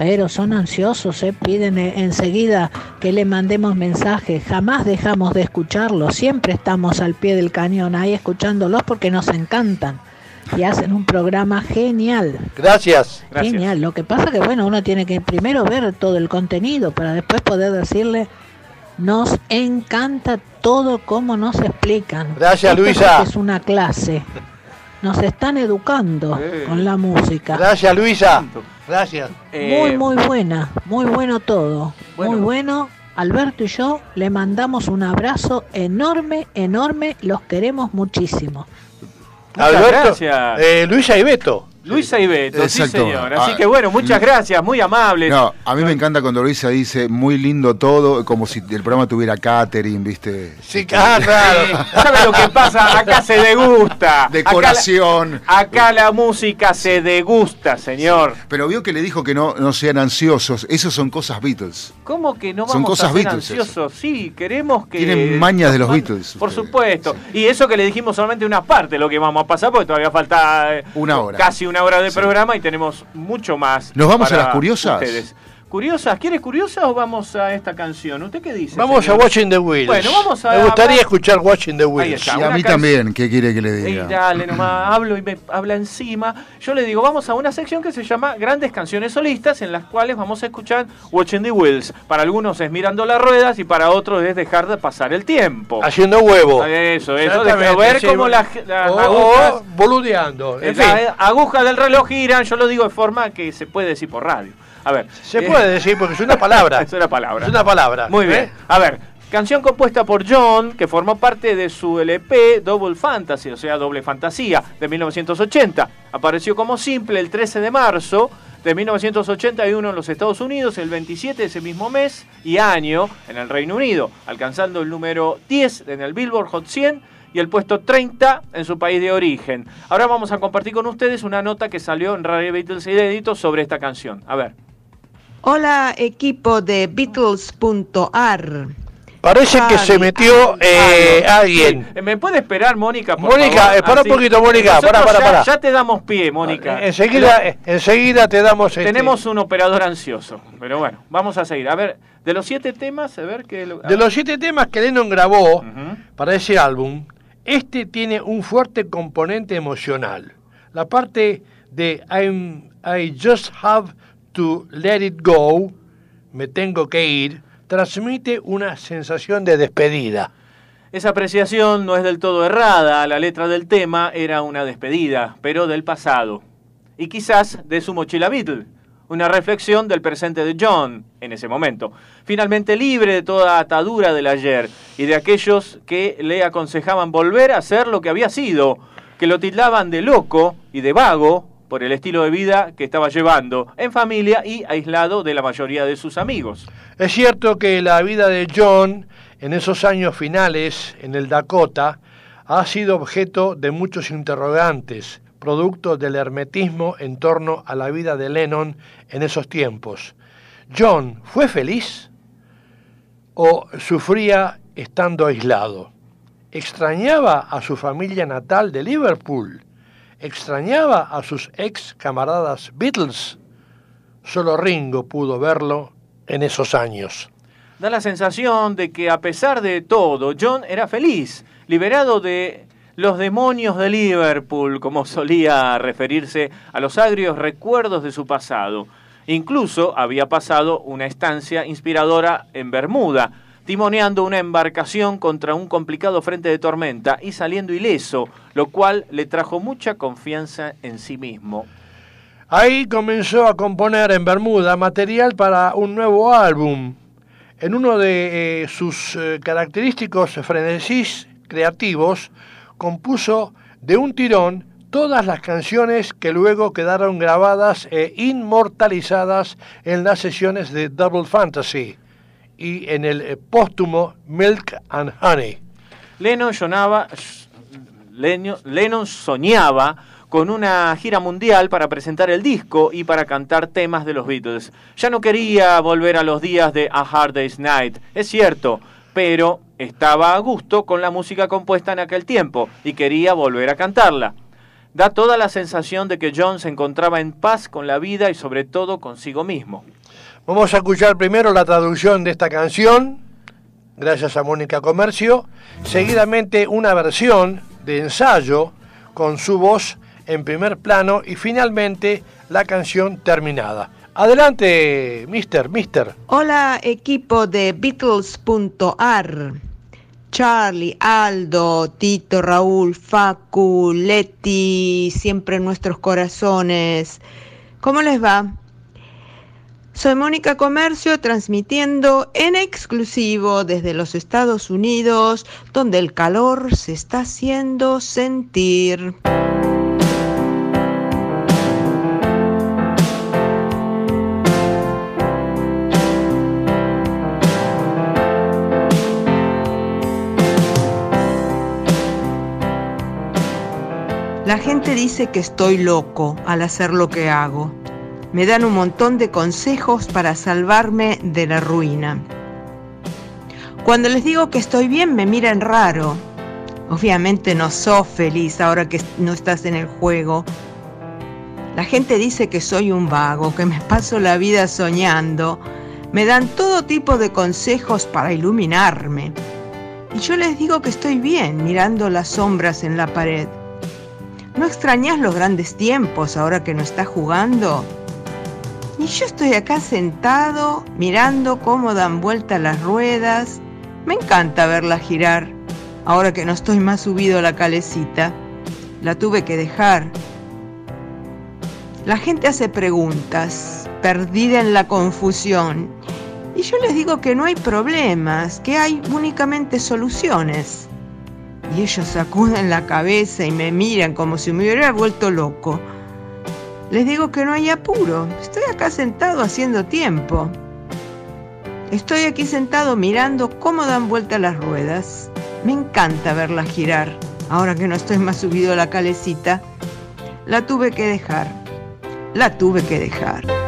Pero son ansiosos, ¿eh? piden eh, enseguida que le mandemos mensajes. Jamás dejamos de escucharlos, siempre estamos al pie del cañón ahí escuchándolos porque nos encantan y hacen un programa genial. Gracias. Gracias. Genial. Lo que pasa que bueno, uno tiene que primero ver todo el contenido para después poder decirle nos encanta todo como nos explican. Gracias, Esto Luisa. Es una clase. Nos están educando Eh. con la música. Gracias, Luisa. Gracias. Eh, Muy, muy buena, muy bueno todo. Bueno. Muy bueno. Alberto y yo le mandamos un abrazo enorme, enorme. Los queremos muchísimo. Muchas Alberto, gracias. eh, Luisa y Beto. Luisa y Beto, sí señor. Así Ah, que bueno, muchas mm. gracias, muy amables. No, a mí me encanta cuando Luisa dice muy lindo todo, como si el programa tuviera catering, ¿viste? Sí, ah, [LAUGHS] claro. ¿Sabe lo que pasa? Acá se degusta. Decoración. Acá la, acá la música se degusta, señor. Pero vio que le dijo que no, no sean ansiosos. Esos son cosas Beatles. ¿Cómo que no Son vamos cosas a ser Beatles ansiosos? Sí, queremos que... Tienen mañas de los Beatles. Por ustedes. supuesto. Y eso que le dijimos solamente una parte de lo que vamos a pasar, porque todavía falta eh, Una hora. casi una hora de programa y tenemos mucho más. ¿Nos vamos a las curiosas? ustedes. ¿Curiosas? ¿Quiere curiosas o vamos a esta canción? ¿Usted qué dice? Vamos a? Watching the Wheels. Bueno, vamos a Me gustaría escuchar Watching the Ahí Wheels. está. Y a mí can- también, ¿qué quiere que le diga? dale nomás, [LAUGHS] hablo y me habla encima. Yo le digo, vamos a una sección que se llama Grandes Canciones Solistas, en las cuales vamos a escuchar Watching the Wheels. Para algunos es mirando las ruedas y para otros es dejar de pasar el tiempo. Haciendo huevo. Eso, eso, dejar ver sí. cómo las, las O- agujas, o boludeando. En fin, las agujas del reloj giran, yo lo digo de forma que se puede decir por radio. A ver. se eh, puede decir porque es una palabra. [LAUGHS] es una palabra. Es una palabra. Muy bien. ¿eh? A ver, canción compuesta por John, que formó parte de su LP Double Fantasy, o sea, Doble Fantasía, de 1980. Apareció como simple el 13 de marzo de 1981 en los Estados Unidos, el 27 de ese mismo mes y año en el Reino Unido, alcanzando el número 10 en el Billboard Hot 100 y el puesto 30 en su país de origen. Ahora vamos a compartir con ustedes una nota que salió en Radio Beatles Inédito sobre esta canción. A ver. Hola equipo de Beatles.ar. Parece que se metió eh, Ah, no. alguien. Sí. ¿Me puede esperar, Mónica? por Mónica, favor? eh, para un poquito, Mónica, para, para, ya- para. Ya te damos pie, Mónica. Eh, Enseguida, eh, enseguida te damos. este, Tenemos un operador ansioso, pero bueno, vamos a seguir. A ver, de los siete temas, a ver qué... lo- De los siete temas que Lennon grabó para ese álbum, Este tiene un fuerte componente emocional. La parte de I'm, I just have to let it go, me tengo que ir, transmite una sensación de despedida. Esa apreciación no es del todo errada, la letra del tema era una despedida, pero del pasado. Y quizás de su mochila Beatle, una reflexión del presente de John en ese momento. Finalmente libre de toda atadura del ayer y de aquellos que le aconsejaban volver a ser lo que había sido, que lo tildaban de loco y de vago por el estilo de vida que estaba llevando, en familia y aislado de la mayoría de sus amigos. Es cierto que la vida de John en esos años finales en el Dakota ha sido objeto de muchos interrogantes, producto del hermetismo en torno a la vida de Lennon en esos tiempos. John, ¿fue feliz o sufría estando aislado? ¿Extrañaba a su familia natal de Liverpool? ¿Extrañaba a sus ex camaradas Beatles? Solo Ringo pudo verlo en esos años. Da la sensación de que a pesar de todo, John era feliz, liberado de los demonios de Liverpool, como solía referirse a los agrios recuerdos de su pasado. Incluso había pasado una estancia inspiradora en Bermuda, timoneando una embarcación contra un complicado frente de tormenta y saliendo ileso, lo cual le trajo mucha confianza en sí mismo. Ahí comenzó a componer en Bermuda material para un nuevo álbum. En uno de eh, sus eh, característicos frenesís creativos, compuso de un tirón todas las canciones que luego quedaron grabadas e inmortalizadas en las sesiones de Double Fantasy y en el eh, póstumo Milk and Honey. Lennon, Lennon soñaba con una gira mundial para presentar el disco y para cantar temas de los Beatles. Ya no quería volver a los días de A Hard Day's Night, es cierto, pero estaba a gusto con la música compuesta en aquel tiempo y quería volver a cantarla. Da toda la sensación de que John se encontraba en paz con la vida y sobre todo consigo mismo. Vamos a escuchar primero la traducción de esta canción, gracias a Mónica Comercio, seguidamente una versión de ensayo con su voz en primer plano y finalmente la canción terminada. Adelante, mister, mister. Hola equipo de Beatles.ar. Charlie, Aldo, Tito, Raúl, Facu, Leti, siempre en nuestros corazones. ¿Cómo les va? Soy Mónica Comercio transmitiendo en exclusivo desde los Estados Unidos, donde el calor se está haciendo sentir. La gente dice que estoy loco al hacer lo que hago. Me dan un montón de consejos para salvarme de la ruina. Cuando les digo que estoy bien me miran raro. Obviamente no sos feliz ahora que no estás en el juego. La gente dice que soy un vago, que me paso la vida soñando. Me dan todo tipo de consejos para iluminarme. Y yo les digo que estoy bien mirando las sombras en la pared. ¿No extrañas los grandes tiempos ahora que no estás jugando? Y yo estoy acá sentado mirando cómo dan vuelta las ruedas. Me encanta verla girar. Ahora que no estoy más subido a la calecita. La tuve que dejar. La gente hace preguntas, perdida en la confusión. Y yo les digo que no hay problemas, que hay únicamente soluciones. Y ellos sacuden la cabeza y me miran como si me hubiera vuelto loco. Les digo que no hay apuro. Estoy acá sentado haciendo tiempo. Estoy aquí sentado mirando cómo dan vuelta las ruedas. Me encanta verlas girar. Ahora que no estoy más subido a la calecita, la tuve que dejar. La tuve que dejar.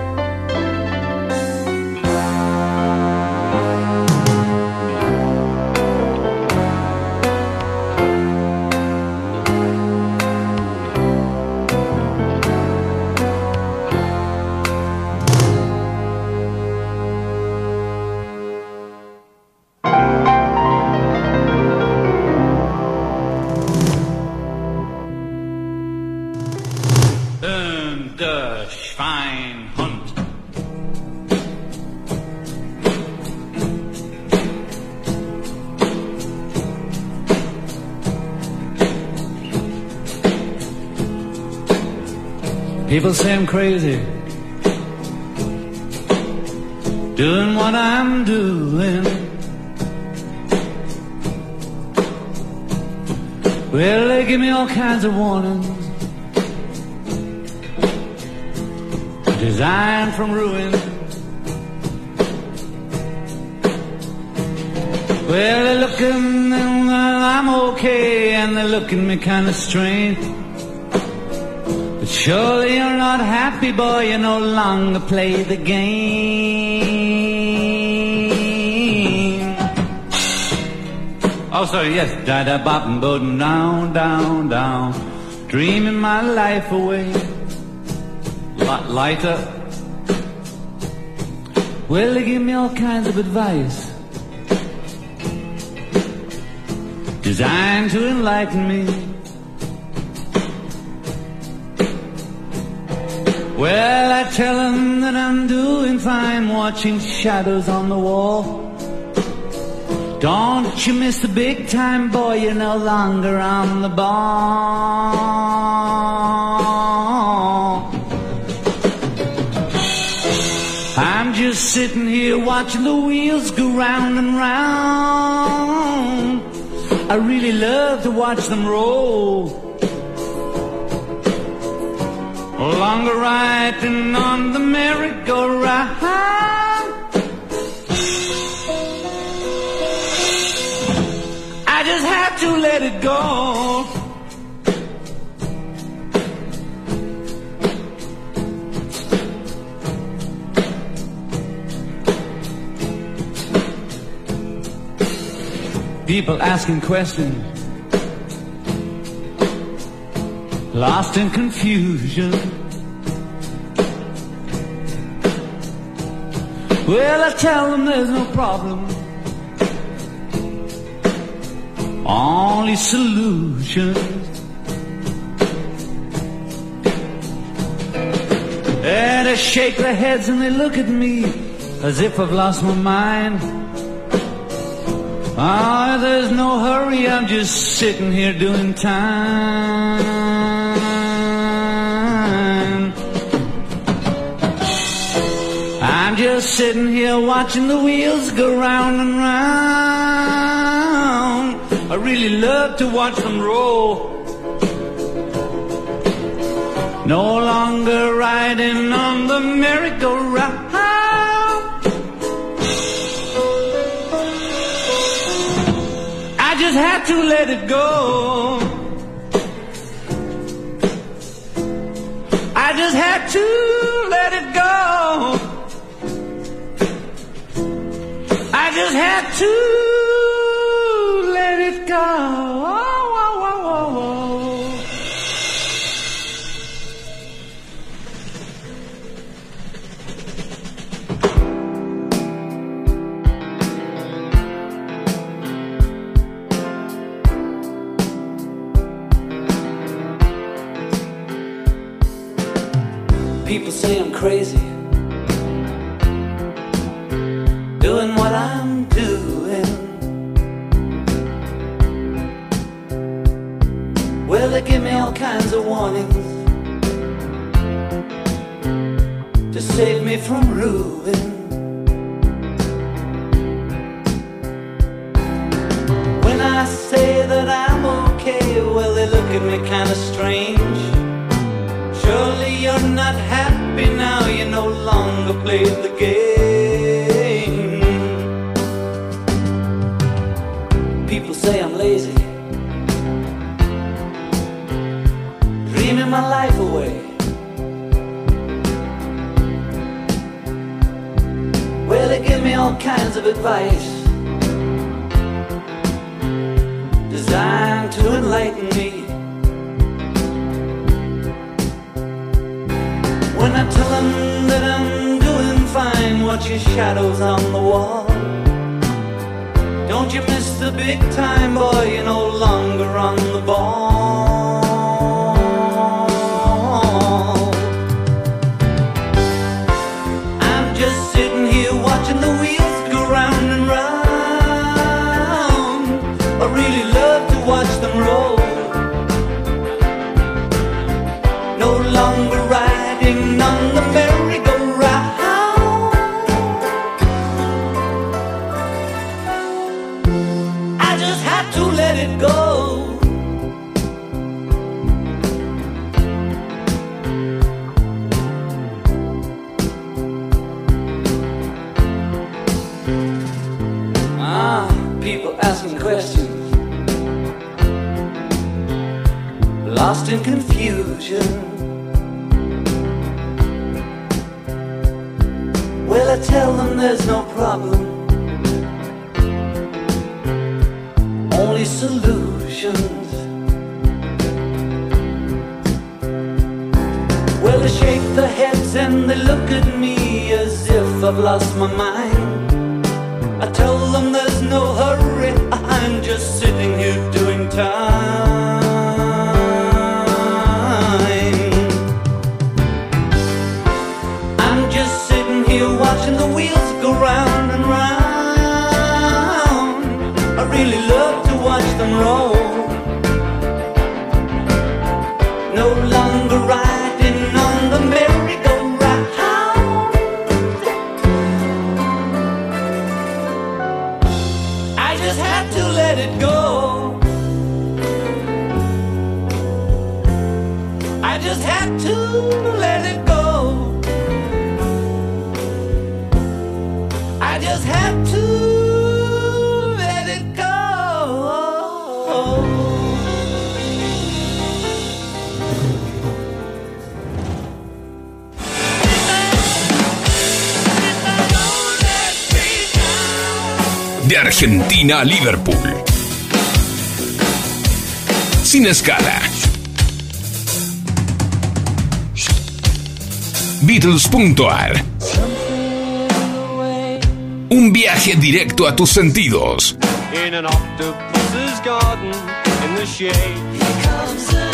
People say I'm crazy, doing what I'm doing. Well, they give me all kinds of warnings, designed from ruin. Well, they're looking and I'm okay, and they're looking me kind of strange. Surely you're not happy, boy. You no longer play the game. Oh, sorry, yes. Da da bop and button down, down, down. Dreaming my life away. Lot lighter. Well, they give me all kinds of advice. Designed to enlighten me. Well, I tell them that I'm doing fine watching shadows on the wall. Don't you miss the big time, boy, you're no longer on the ball. I'm just sitting here watching the wheels go round and round. I really love to watch them roll. Longer riding on the merry-go-round. I just have to let it go. People asking questions, lost in confusion. Well, I tell them there's no problem, only solutions. And they shake their heads and they look at me as if I've lost my mind. Ah, there's no hurry, I'm just sitting here doing time. I'm just sitting here watching the wheels go round and round. I really love to watch them roll. No longer riding on the merry-go-round. I just had to let it go. I just had to to let it go. Oh, oh, oh. People say I'm crazy, they give me all kinds of warnings to save me from ruin. When I say that I'm okay, well, they look at me kind of strange. Surely you're not happy now, you no longer play the game. People say I'm lazy, my life away. Well, they give me all kinds of advice designed to enlighten me. When I tell them that I'm doing fine, watch your shadows on the wall. Don't you miss the big time, boy, you're no longer on the ball. In confusion. Well, I tell them there's no problem, only solutions. Well, they shake their heads and they look at me as if I've lost my mind. I tell them there's no hurry, I'm just sitting here doing time. Round and round. I really love to watch them roll. No longer riding on the merry-go-round. I just had to let it go. I just had to Argentina a Liverpool. Sin escala. Beatles.ar Un viaje directo a tus sentidos. In an octopus's garden, in the shade. Here comes the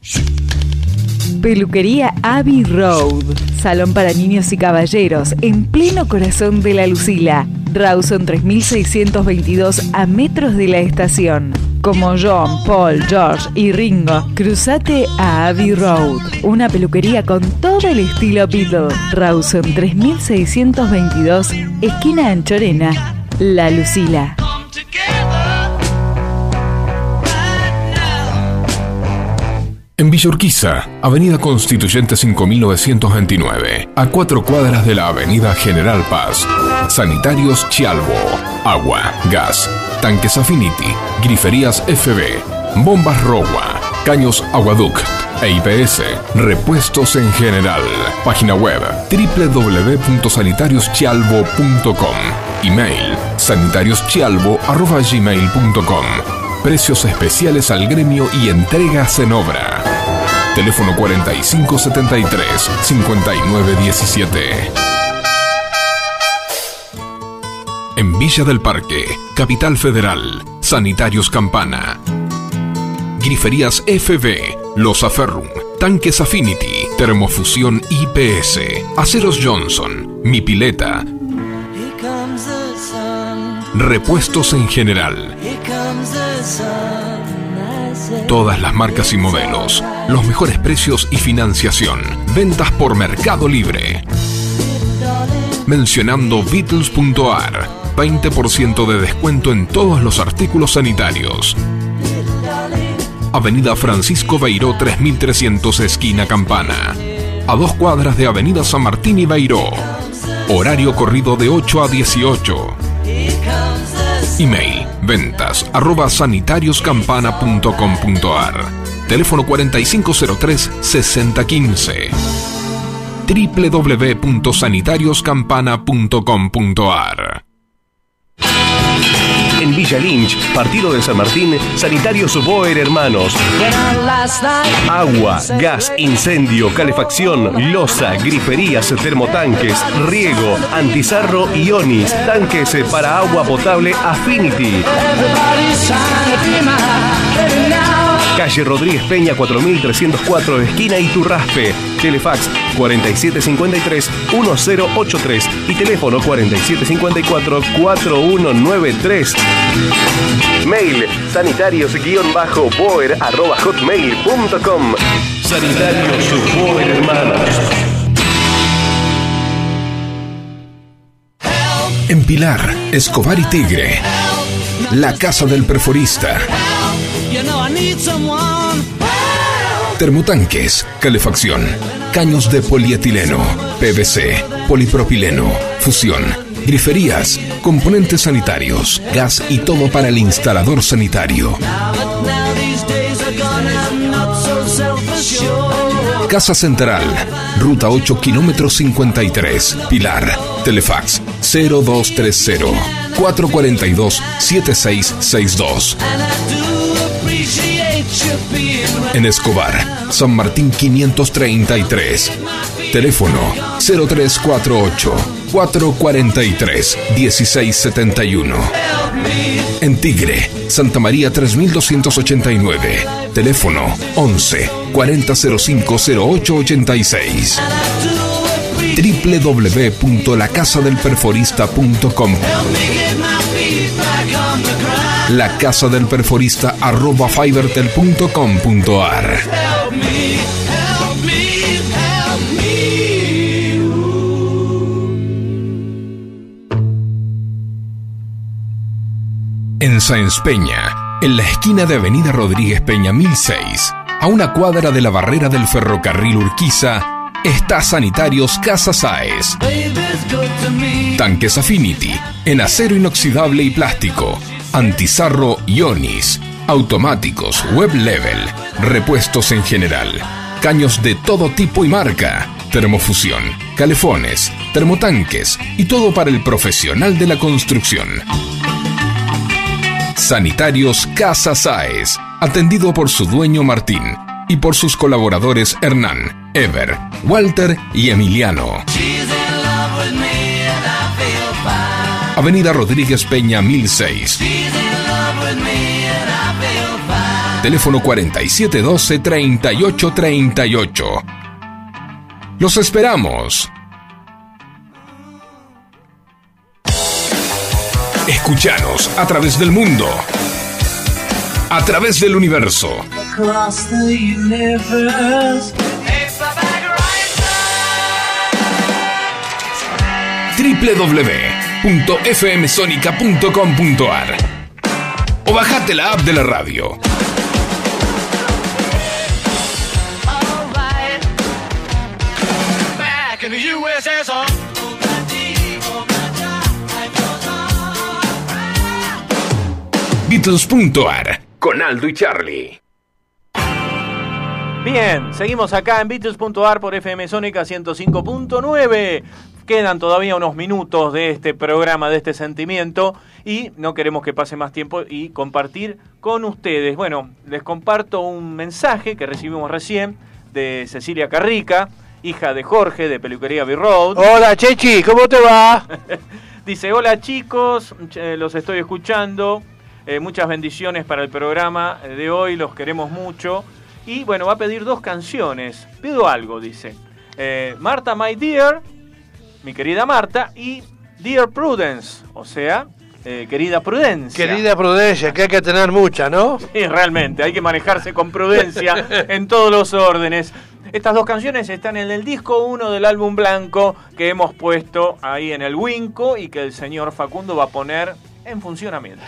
sun. Peluquería Abbey Road. Salón para niños y caballeros en pleno corazón de la Lucila. Rawson 3622 a metros de la estación. Como John, Paul, George y Ringo, cruzate a Abbey Road. Una peluquería con todo el estilo Beatle. Rawson 3622, esquina Anchorena, La Lucila. En Villa Urquiza, Avenida Constituyente 5929, a cuatro cuadras de la Avenida General Paz. Sanitarios Chialvo, agua, gas, tanques Affinity, griferías FB, bombas Rowa, caños Aguaduct e IPS, repuestos en general. Página web www.sanitarioschialvo.com. Email sanitarioschialvo.gmail.com Precios especiales al gremio y entregas en obra. Teléfono 4573-5917. En Villa del Parque, Capital Federal, Sanitarios Campana. Griferías FB, Los Aferrum, Tanques Affinity, Termofusión IPS, Aceros Johnson, Mi Pileta. Repuestos en general. Todas las marcas y modelos, los mejores precios y financiación. Ventas por Mercado Libre. Mencionando Beatles.ar, 20% de descuento en todos los artículos sanitarios. Avenida Francisco Beiró 3300 esquina Campana. A dos cuadras de Avenida San Martín y Beiró. Horario corrido de 8 a 18. Email ventas arroba sanitarioscampana.com.ar Teléfono 4503-6015 www.sanitarioscampana.com.ar Villa Lynch, partido de San Martín, Sanitarios Boer Hermanos. Agua, gas, incendio, calefacción, losa, griferías, termotanques, riego, antizarro y onis, tanques para agua potable Affinity. Calle Rodríguez Peña 4304, esquina Iturraspe. Telefax 4753-1083 y teléfono 4754-4193. Mail sanitarios-boer arroba hotmail.com. Sanitarios Boer Hermanos. En Pilar, Escobar y Tigre. La Casa del Perforista. Termotanques, calefacción, caños de polietileno, PVC, polipropileno, fusión, griferías, componentes sanitarios, gas y todo para el instalador sanitario. Casa Central, Ruta 8, kilómetro 53, Pilar. Telefax 0230 442 7662. En Escobar, San Martín 533. Teléfono 0348 443 1671. En Tigre, Santa María 3289. Teléfono 11 4005 0886. www.lacasadelperforista.com La Casa del Perforista arroba me. En Sáenz Peña, en la esquina de Avenida Rodríguez Peña 1006, a una cuadra de la barrera del ferrocarril Urquiza, está Sanitarios Casa me. Tanques Affinity, en acero inoxidable y plástico, antizarro Ionis, automáticos, web level, repuestos en general, caños de todo tipo y marca, termofusión, calefones, termotanques y todo para el profesional de la construcción. Sanitarios Casa Sáez, atendido por su dueño Martín y por sus colaboradores Hernán, Ever, Walter y Emiliano. Avenida Rodríguez Peña 1006. Teléfono 4712-3838. Los esperamos. Escuchanos a través del mundo. A través del universo. Www.fmsonica.com.ar O bajate la app de la radio. Beatles.ar con Aldo y Charlie. Bien, seguimos acá en Beatles.ar por FM Sónica 105.9. Quedan todavía unos minutos de este programa, de este sentimiento, y no queremos que pase más tiempo y compartir con ustedes. Bueno, les comparto un mensaje que recibimos recién de Cecilia Carrica, hija de Jorge de Peluquería B-Road. Hola, Chechi, ¿cómo te va? [LAUGHS] Dice, hola chicos, los estoy escuchando. Eh, muchas bendiciones para el programa de hoy, los queremos mucho. Y bueno, va a pedir dos canciones. Pido algo, dice. Eh, Marta, my dear, mi querida Marta, y Dear Prudence, o sea, eh, querida Prudencia. Querida Prudencia, que hay que tener mucha, ¿no? [LAUGHS] Sí, realmente, hay que manejarse con prudencia [LAUGHS] en todos los órdenes. Estas dos canciones están en el disco 1 del álbum blanco que hemos puesto ahí en el Winco y que el señor Facundo va a poner en funcionamiento.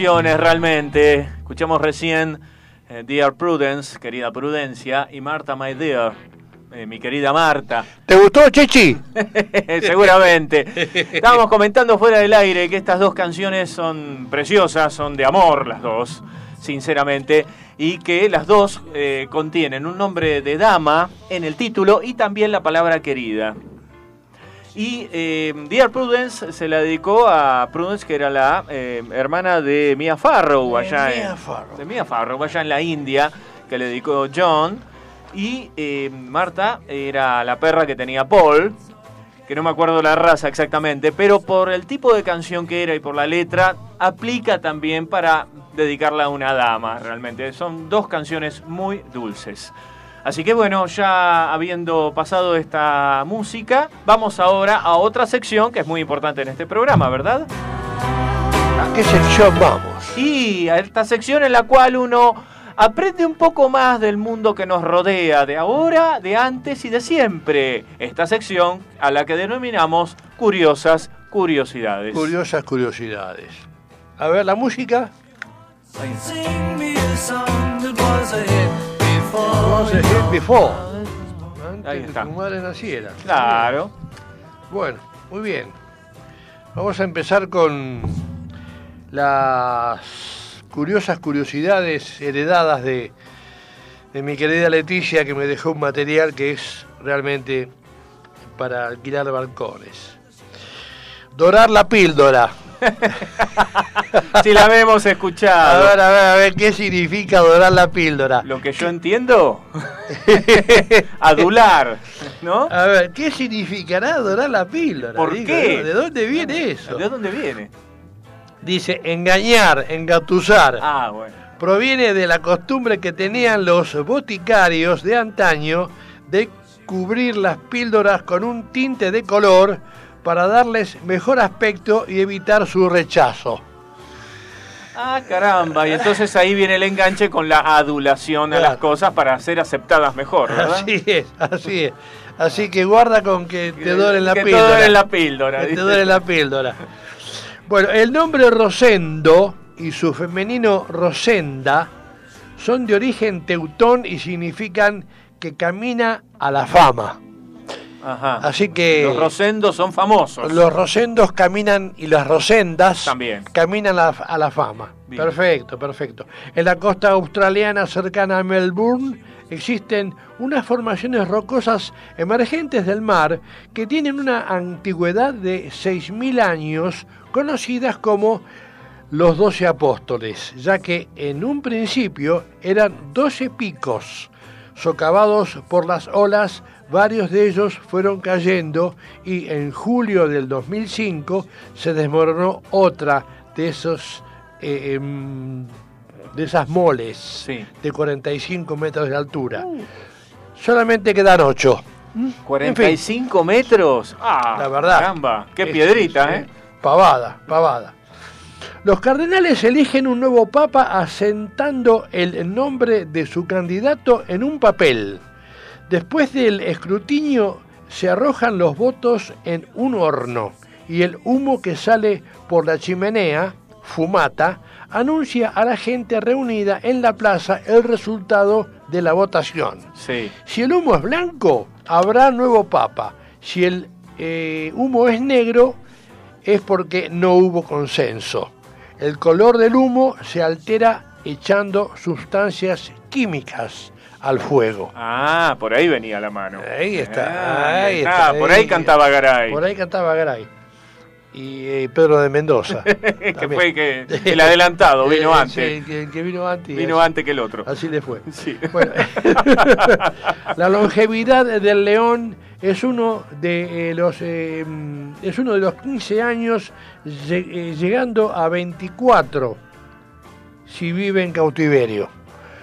Canciones realmente. Escuchamos recién eh, Dear Prudence, querida Prudencia, y Marta, my dear, eh, mi querida Marta. [LAUGHS] ¿Te gustó, Chechi? [LAUGHS] Seguramente. Estábamos comentando fuera del aire que estas dos canciones son preciosas, son de amor las dos, sinceramente, y que las dos eh, contienen un nombre de dama en el título y también la palabra querida. Y eh, Dear Prudence se la dedicó a Prudence, que era la eh, hermana de Mia Farrow, allá en, Farrow. de Mia Farrow, allá en la India, que le dedicó John. Y eh, Marta era la perra que tenía Paul, que no me acuerdo la raza exactamente, pero por el tipo de canción que era y por la letra, aplica también para dedicarla a una dama, realmente. Son dos canciones muy dulces. Así que bueno, ya habiendo pasado esta música, vamos ahora a otra sección que es muy importante en este programa, ¿verdad? ¿A qué sección vamos? Y a esta sección en la cual uno aprende un poco más del mundo que nos rodea, de ahora, de antes y de siempre. Esta sección a la que denominamos Curiosas Curiosidades. Curiosas curiosidades. A ver, la música. Sing was a hit before. Antes Ahí que tu madre naciera. Claro. Bueno, muy bien. Vamos a empezar con las curiosas curiosidades heredadas de, de mi querida Leticia, que me dejó un material que es realmente para alquilar balcones. Dorar la píldora. [LAUGHS] Si la hemos A escuchado. ver, a ver, a ver, ¿qué significa dorar la píldora? Lo que yo entiendo, [LAUGHS] adular, ¿no? A ver, ¿qué significará dorar la píldora? ¿Por Digo, qué? ¿De dónde viene eso? ¿De dónde viene? Dice engañar, engatusar. Ah, bueno. Proviene de la costumbre que tenían los boticarios de antaño de cubrir las píldoras con un tinte de color para darles mejor aspecto y evitar su rechazo. Ah, caramba. Y entonces ahí viene el enganche con la adulación a las Claro. cosas para ser aceptadas mejor, ¿verdad? Así es, así es. Así que guarda con que te doren la que te píldora. doren la píldora, Que te doren la píldora. Bueno, el nombre Rosendo y su femenino Rosenda son de origen teutón y significan que camina a la fama. Ajá. Así que Los Rosendos son famosos. los rosendos caminan y las rosendas También. caminan a, a la fama. Bien. Perfecto, perfecto. En la costa australiana cercana a Melbourne existen unas formaciones rocosas emergentes del mar que tienen una antigüedad de 6.000 años, conocidas como los doce apóstoles, ya que en un principio eran 12 picos socavados por las olas, varios de ellos fueron cayendo y en julio del 2005 se desmoronó otra de esos eh, em, de esas moles de 45 metros de altura. Solamente quedan 8. 45 metros. Ah, La verdad. Caramba, qué Es- piedrita, sí, ¿eh? Pavada, pavada. Los cardenales eligen un nuevo papa asentando el nombre de su candidato en un papel. Después del escrutinio se arrojan los votos en un horno y el humo que sale por la chimenea, fumata, anuncia a la gente reunida en la plaza el resultado de la votación. Sí. Si el humo es blanco, habrá nuevo papa. Si el eh, humo es negro, es porque no hubo consenso. El color del humo se altera echando sustancias químicas al fuego. Ah, por ahí venía la mano. Ahí está, Ah, ahí está, está, Por ahí ahí. cantaba Garay. Por ahí cantaba Garay. Y eh, Pedro de Mendoza. [LAUGHS] que fue que [LAUGHS] el adelantado vino Eh, antes. sí, el que, vino antes. Vino así- antes que el otro. Así le fue. [LAUGHS] Sí. Bueno, la longevidad del león es uno de eh, los eh, mm, es uno de los 15 años lle- llegando a 24 si vive en cautiverio.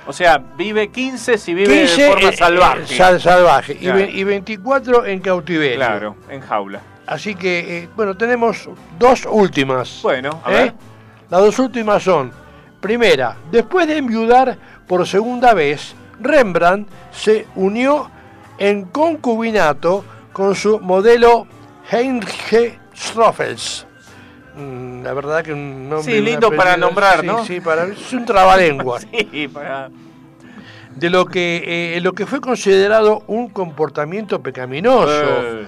O sea, vive 15 si vive 15 de forma eh, eh, salvaje. sal- salvaje y, Claro. y 24 en cautiverio. Claro, en jaula. Así que, eh, bueno, tenemos dos últimas. Bueno, a ¿Eh? ver. Las dos últimas son, primera, después de enviudar por segunda vez, Rembrandt se unió en concubinato con su modelo Heinrich Stroffels. Mm, La verdad que un nombre... Sí, lindo para nombrar, sí, ¿no? Sí, para, es un trabalengua. [LAUGHS] Sí, para... De lo que, eh, lo que fue considerado un comportamiento pecaminoso Eh,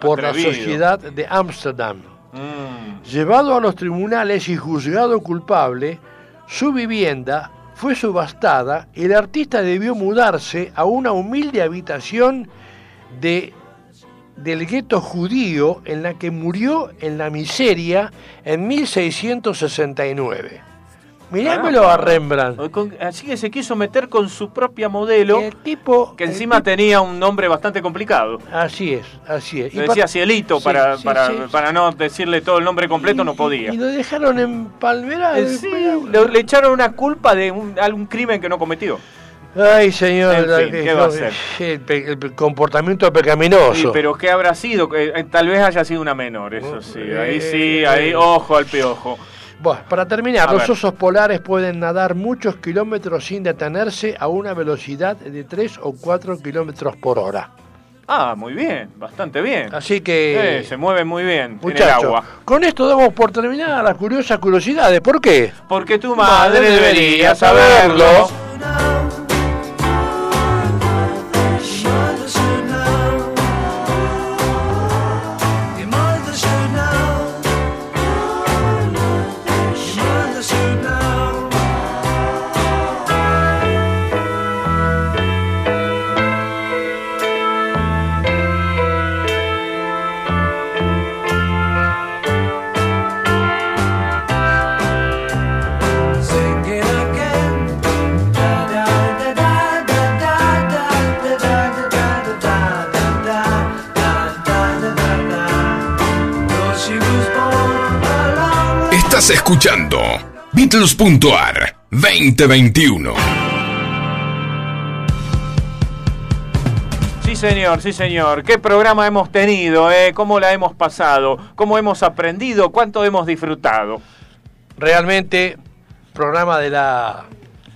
por la sociedad de Ámsterdam. Mm. Llevado a los tribunales y juzgado culpable, su vivienda fue subastada y el artista debió mudarse a una humilde habitación de, del gueto judío en la que murió en la miseria en 1669. Mirámelo a Rembrandt. Así que se quiso meter con su propia modelo. tipo. Que encima tenía un nombre bastante complicado. Así es, así es. Le decía Cielito Sí, para, sí, para, sí. para no decirle todo el nombre completo, no podía. Y lo dejaron en Palmera. Eh, le, le echaron una culpa de un, algún crimen que no cometió. Ay, señor, En fin, eh, ¿qué va a hacer? el, comportamiento pecaminoso. Sí, pero ¿qué habrá sido? Eh, eh, tal vez haya sido una menor, eso sí. Ahí sí, Eh, ahí, ojo al piojo. Bueno, para terminar, A los ver. osos polares pueden nadar muchos kilómetros sin detenerse a una velocidad de 3 o 4 kilómetros por hora. Ah, muy bien, bastante bien. Así que, Eh, se mueven muy bien en el agua. con esto damos por terminada las curiosas curiosidades. ¿Por qué? Porque tu madre debería saberlo. Escuchando Beatles.ar 2021. Sí, señor, sí, señor. ¿Qué programa hemos tenido? Eh? ¿Cómo la hemos pasado? ¿Cómo hemos aprendido? ¿Cuánto hemos disfrutado? Realmente, programa de la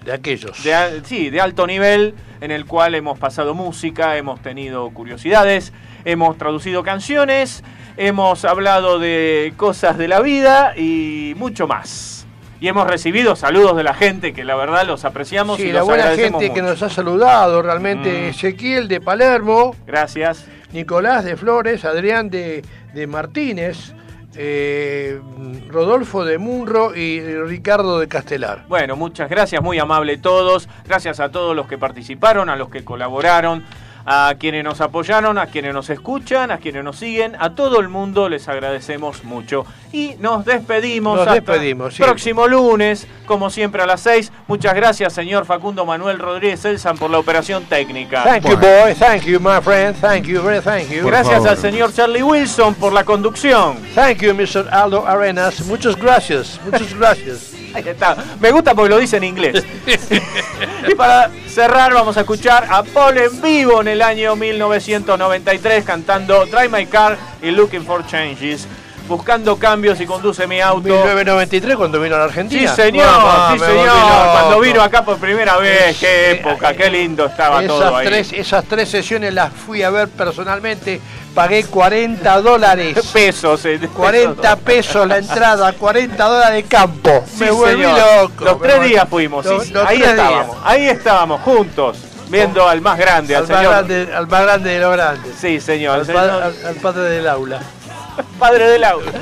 de aquellos. De al- sí, de alto nivel, en el cual hemos pasado música, hemos tenido curiosidades, hemos traducido canciones, hemos hablado de cosas de la vida y mucho más. y hemos recibido saludos de la gente que la verdad los apreciamos y Sí, los la buena gente que nos ha saludado, realmente Mm. Ezequiel de Palermo, Gracias. Nicolás de Flores, Adrián de, de Martínez, eh, Rodolfo de Munro y Ricardo de Castelar. Bueno, muchas gracias, muy amable todos. Gracias a todos los que participaron, a los que colaboraron, a quienes nos apoyaron, a quienes nos escuchan, a quienes nos siguen. A todo el mundo les agradecemos mucho. Y nos despedimos. Nos hasta despedimos, sí. Próximo lunes, como siempre a las 6. Muchas gracias, señor Facundo Manuel Rodríguez Elsan, por la operación técnica. Thank you, boy. Thank you, my friend. Thank you, very thank you. Gracias al señor Charlie Wilson por la conducción. Thank you, Mr. Aldo Arenas. Muchas gracias. Muchas gracias. [LAUGHS] Ahí está. Me gusta porque lo dice en inglés. [LAUGHS] y para cerrar vamos a escuchar a Paul en vivo en el año 1993 cantando Drive My Car y Looking for Changes. Buscando cambios y conduce mi auto. 1993 cuando vino a la Argentina. Sí, señor, Mamá, sí. Cuando vino acá por primera vez, qué época, qué lindo estaba todo ahí. tres, esas tres sesiones las fui a ver personalmente. Pagué 40 dólares. [LAUGHS] Pesos. eh, 40 pesos la entrada, 40 dólares de campo. Sí, me volví señor. loco. Los tres volví- días fuimos, sí, Los- sí. los ahí estábamos, días. ahí estábamos juntos, viendo al más grande, al, Al más, señor. grande, al más grande de los grandes. Sí, señor. Al, el pa- señor- al- al padre del aula. [LAUGHS] padre del aula.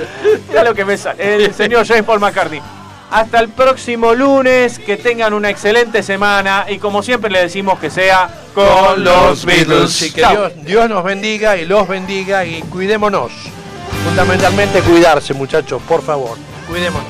Mira lo que me sale. El [LAUGHS] señor James Paul McCartney. Hasta el próximo lunes, que tengan una excelente semana y como siempre le decimos que sea con los Beatles. Sí, que. Dios, Dios nos bendiga y los bendiga y cuidémonos. Fundamentalmente cuidarse, muchachos, por favor. Cuidémonos.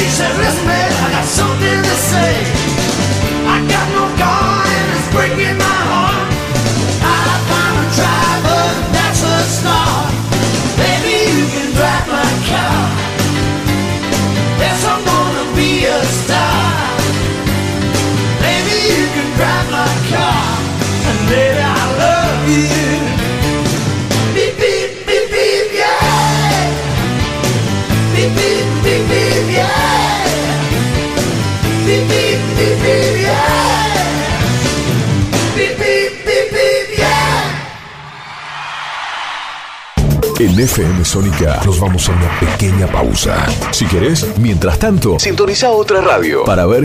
She said, listen, man, I got something to say. En FM Sónica nos vamos a una pequeña pausa. Si querés, mientras tanto, Sintoniza otra radio para ver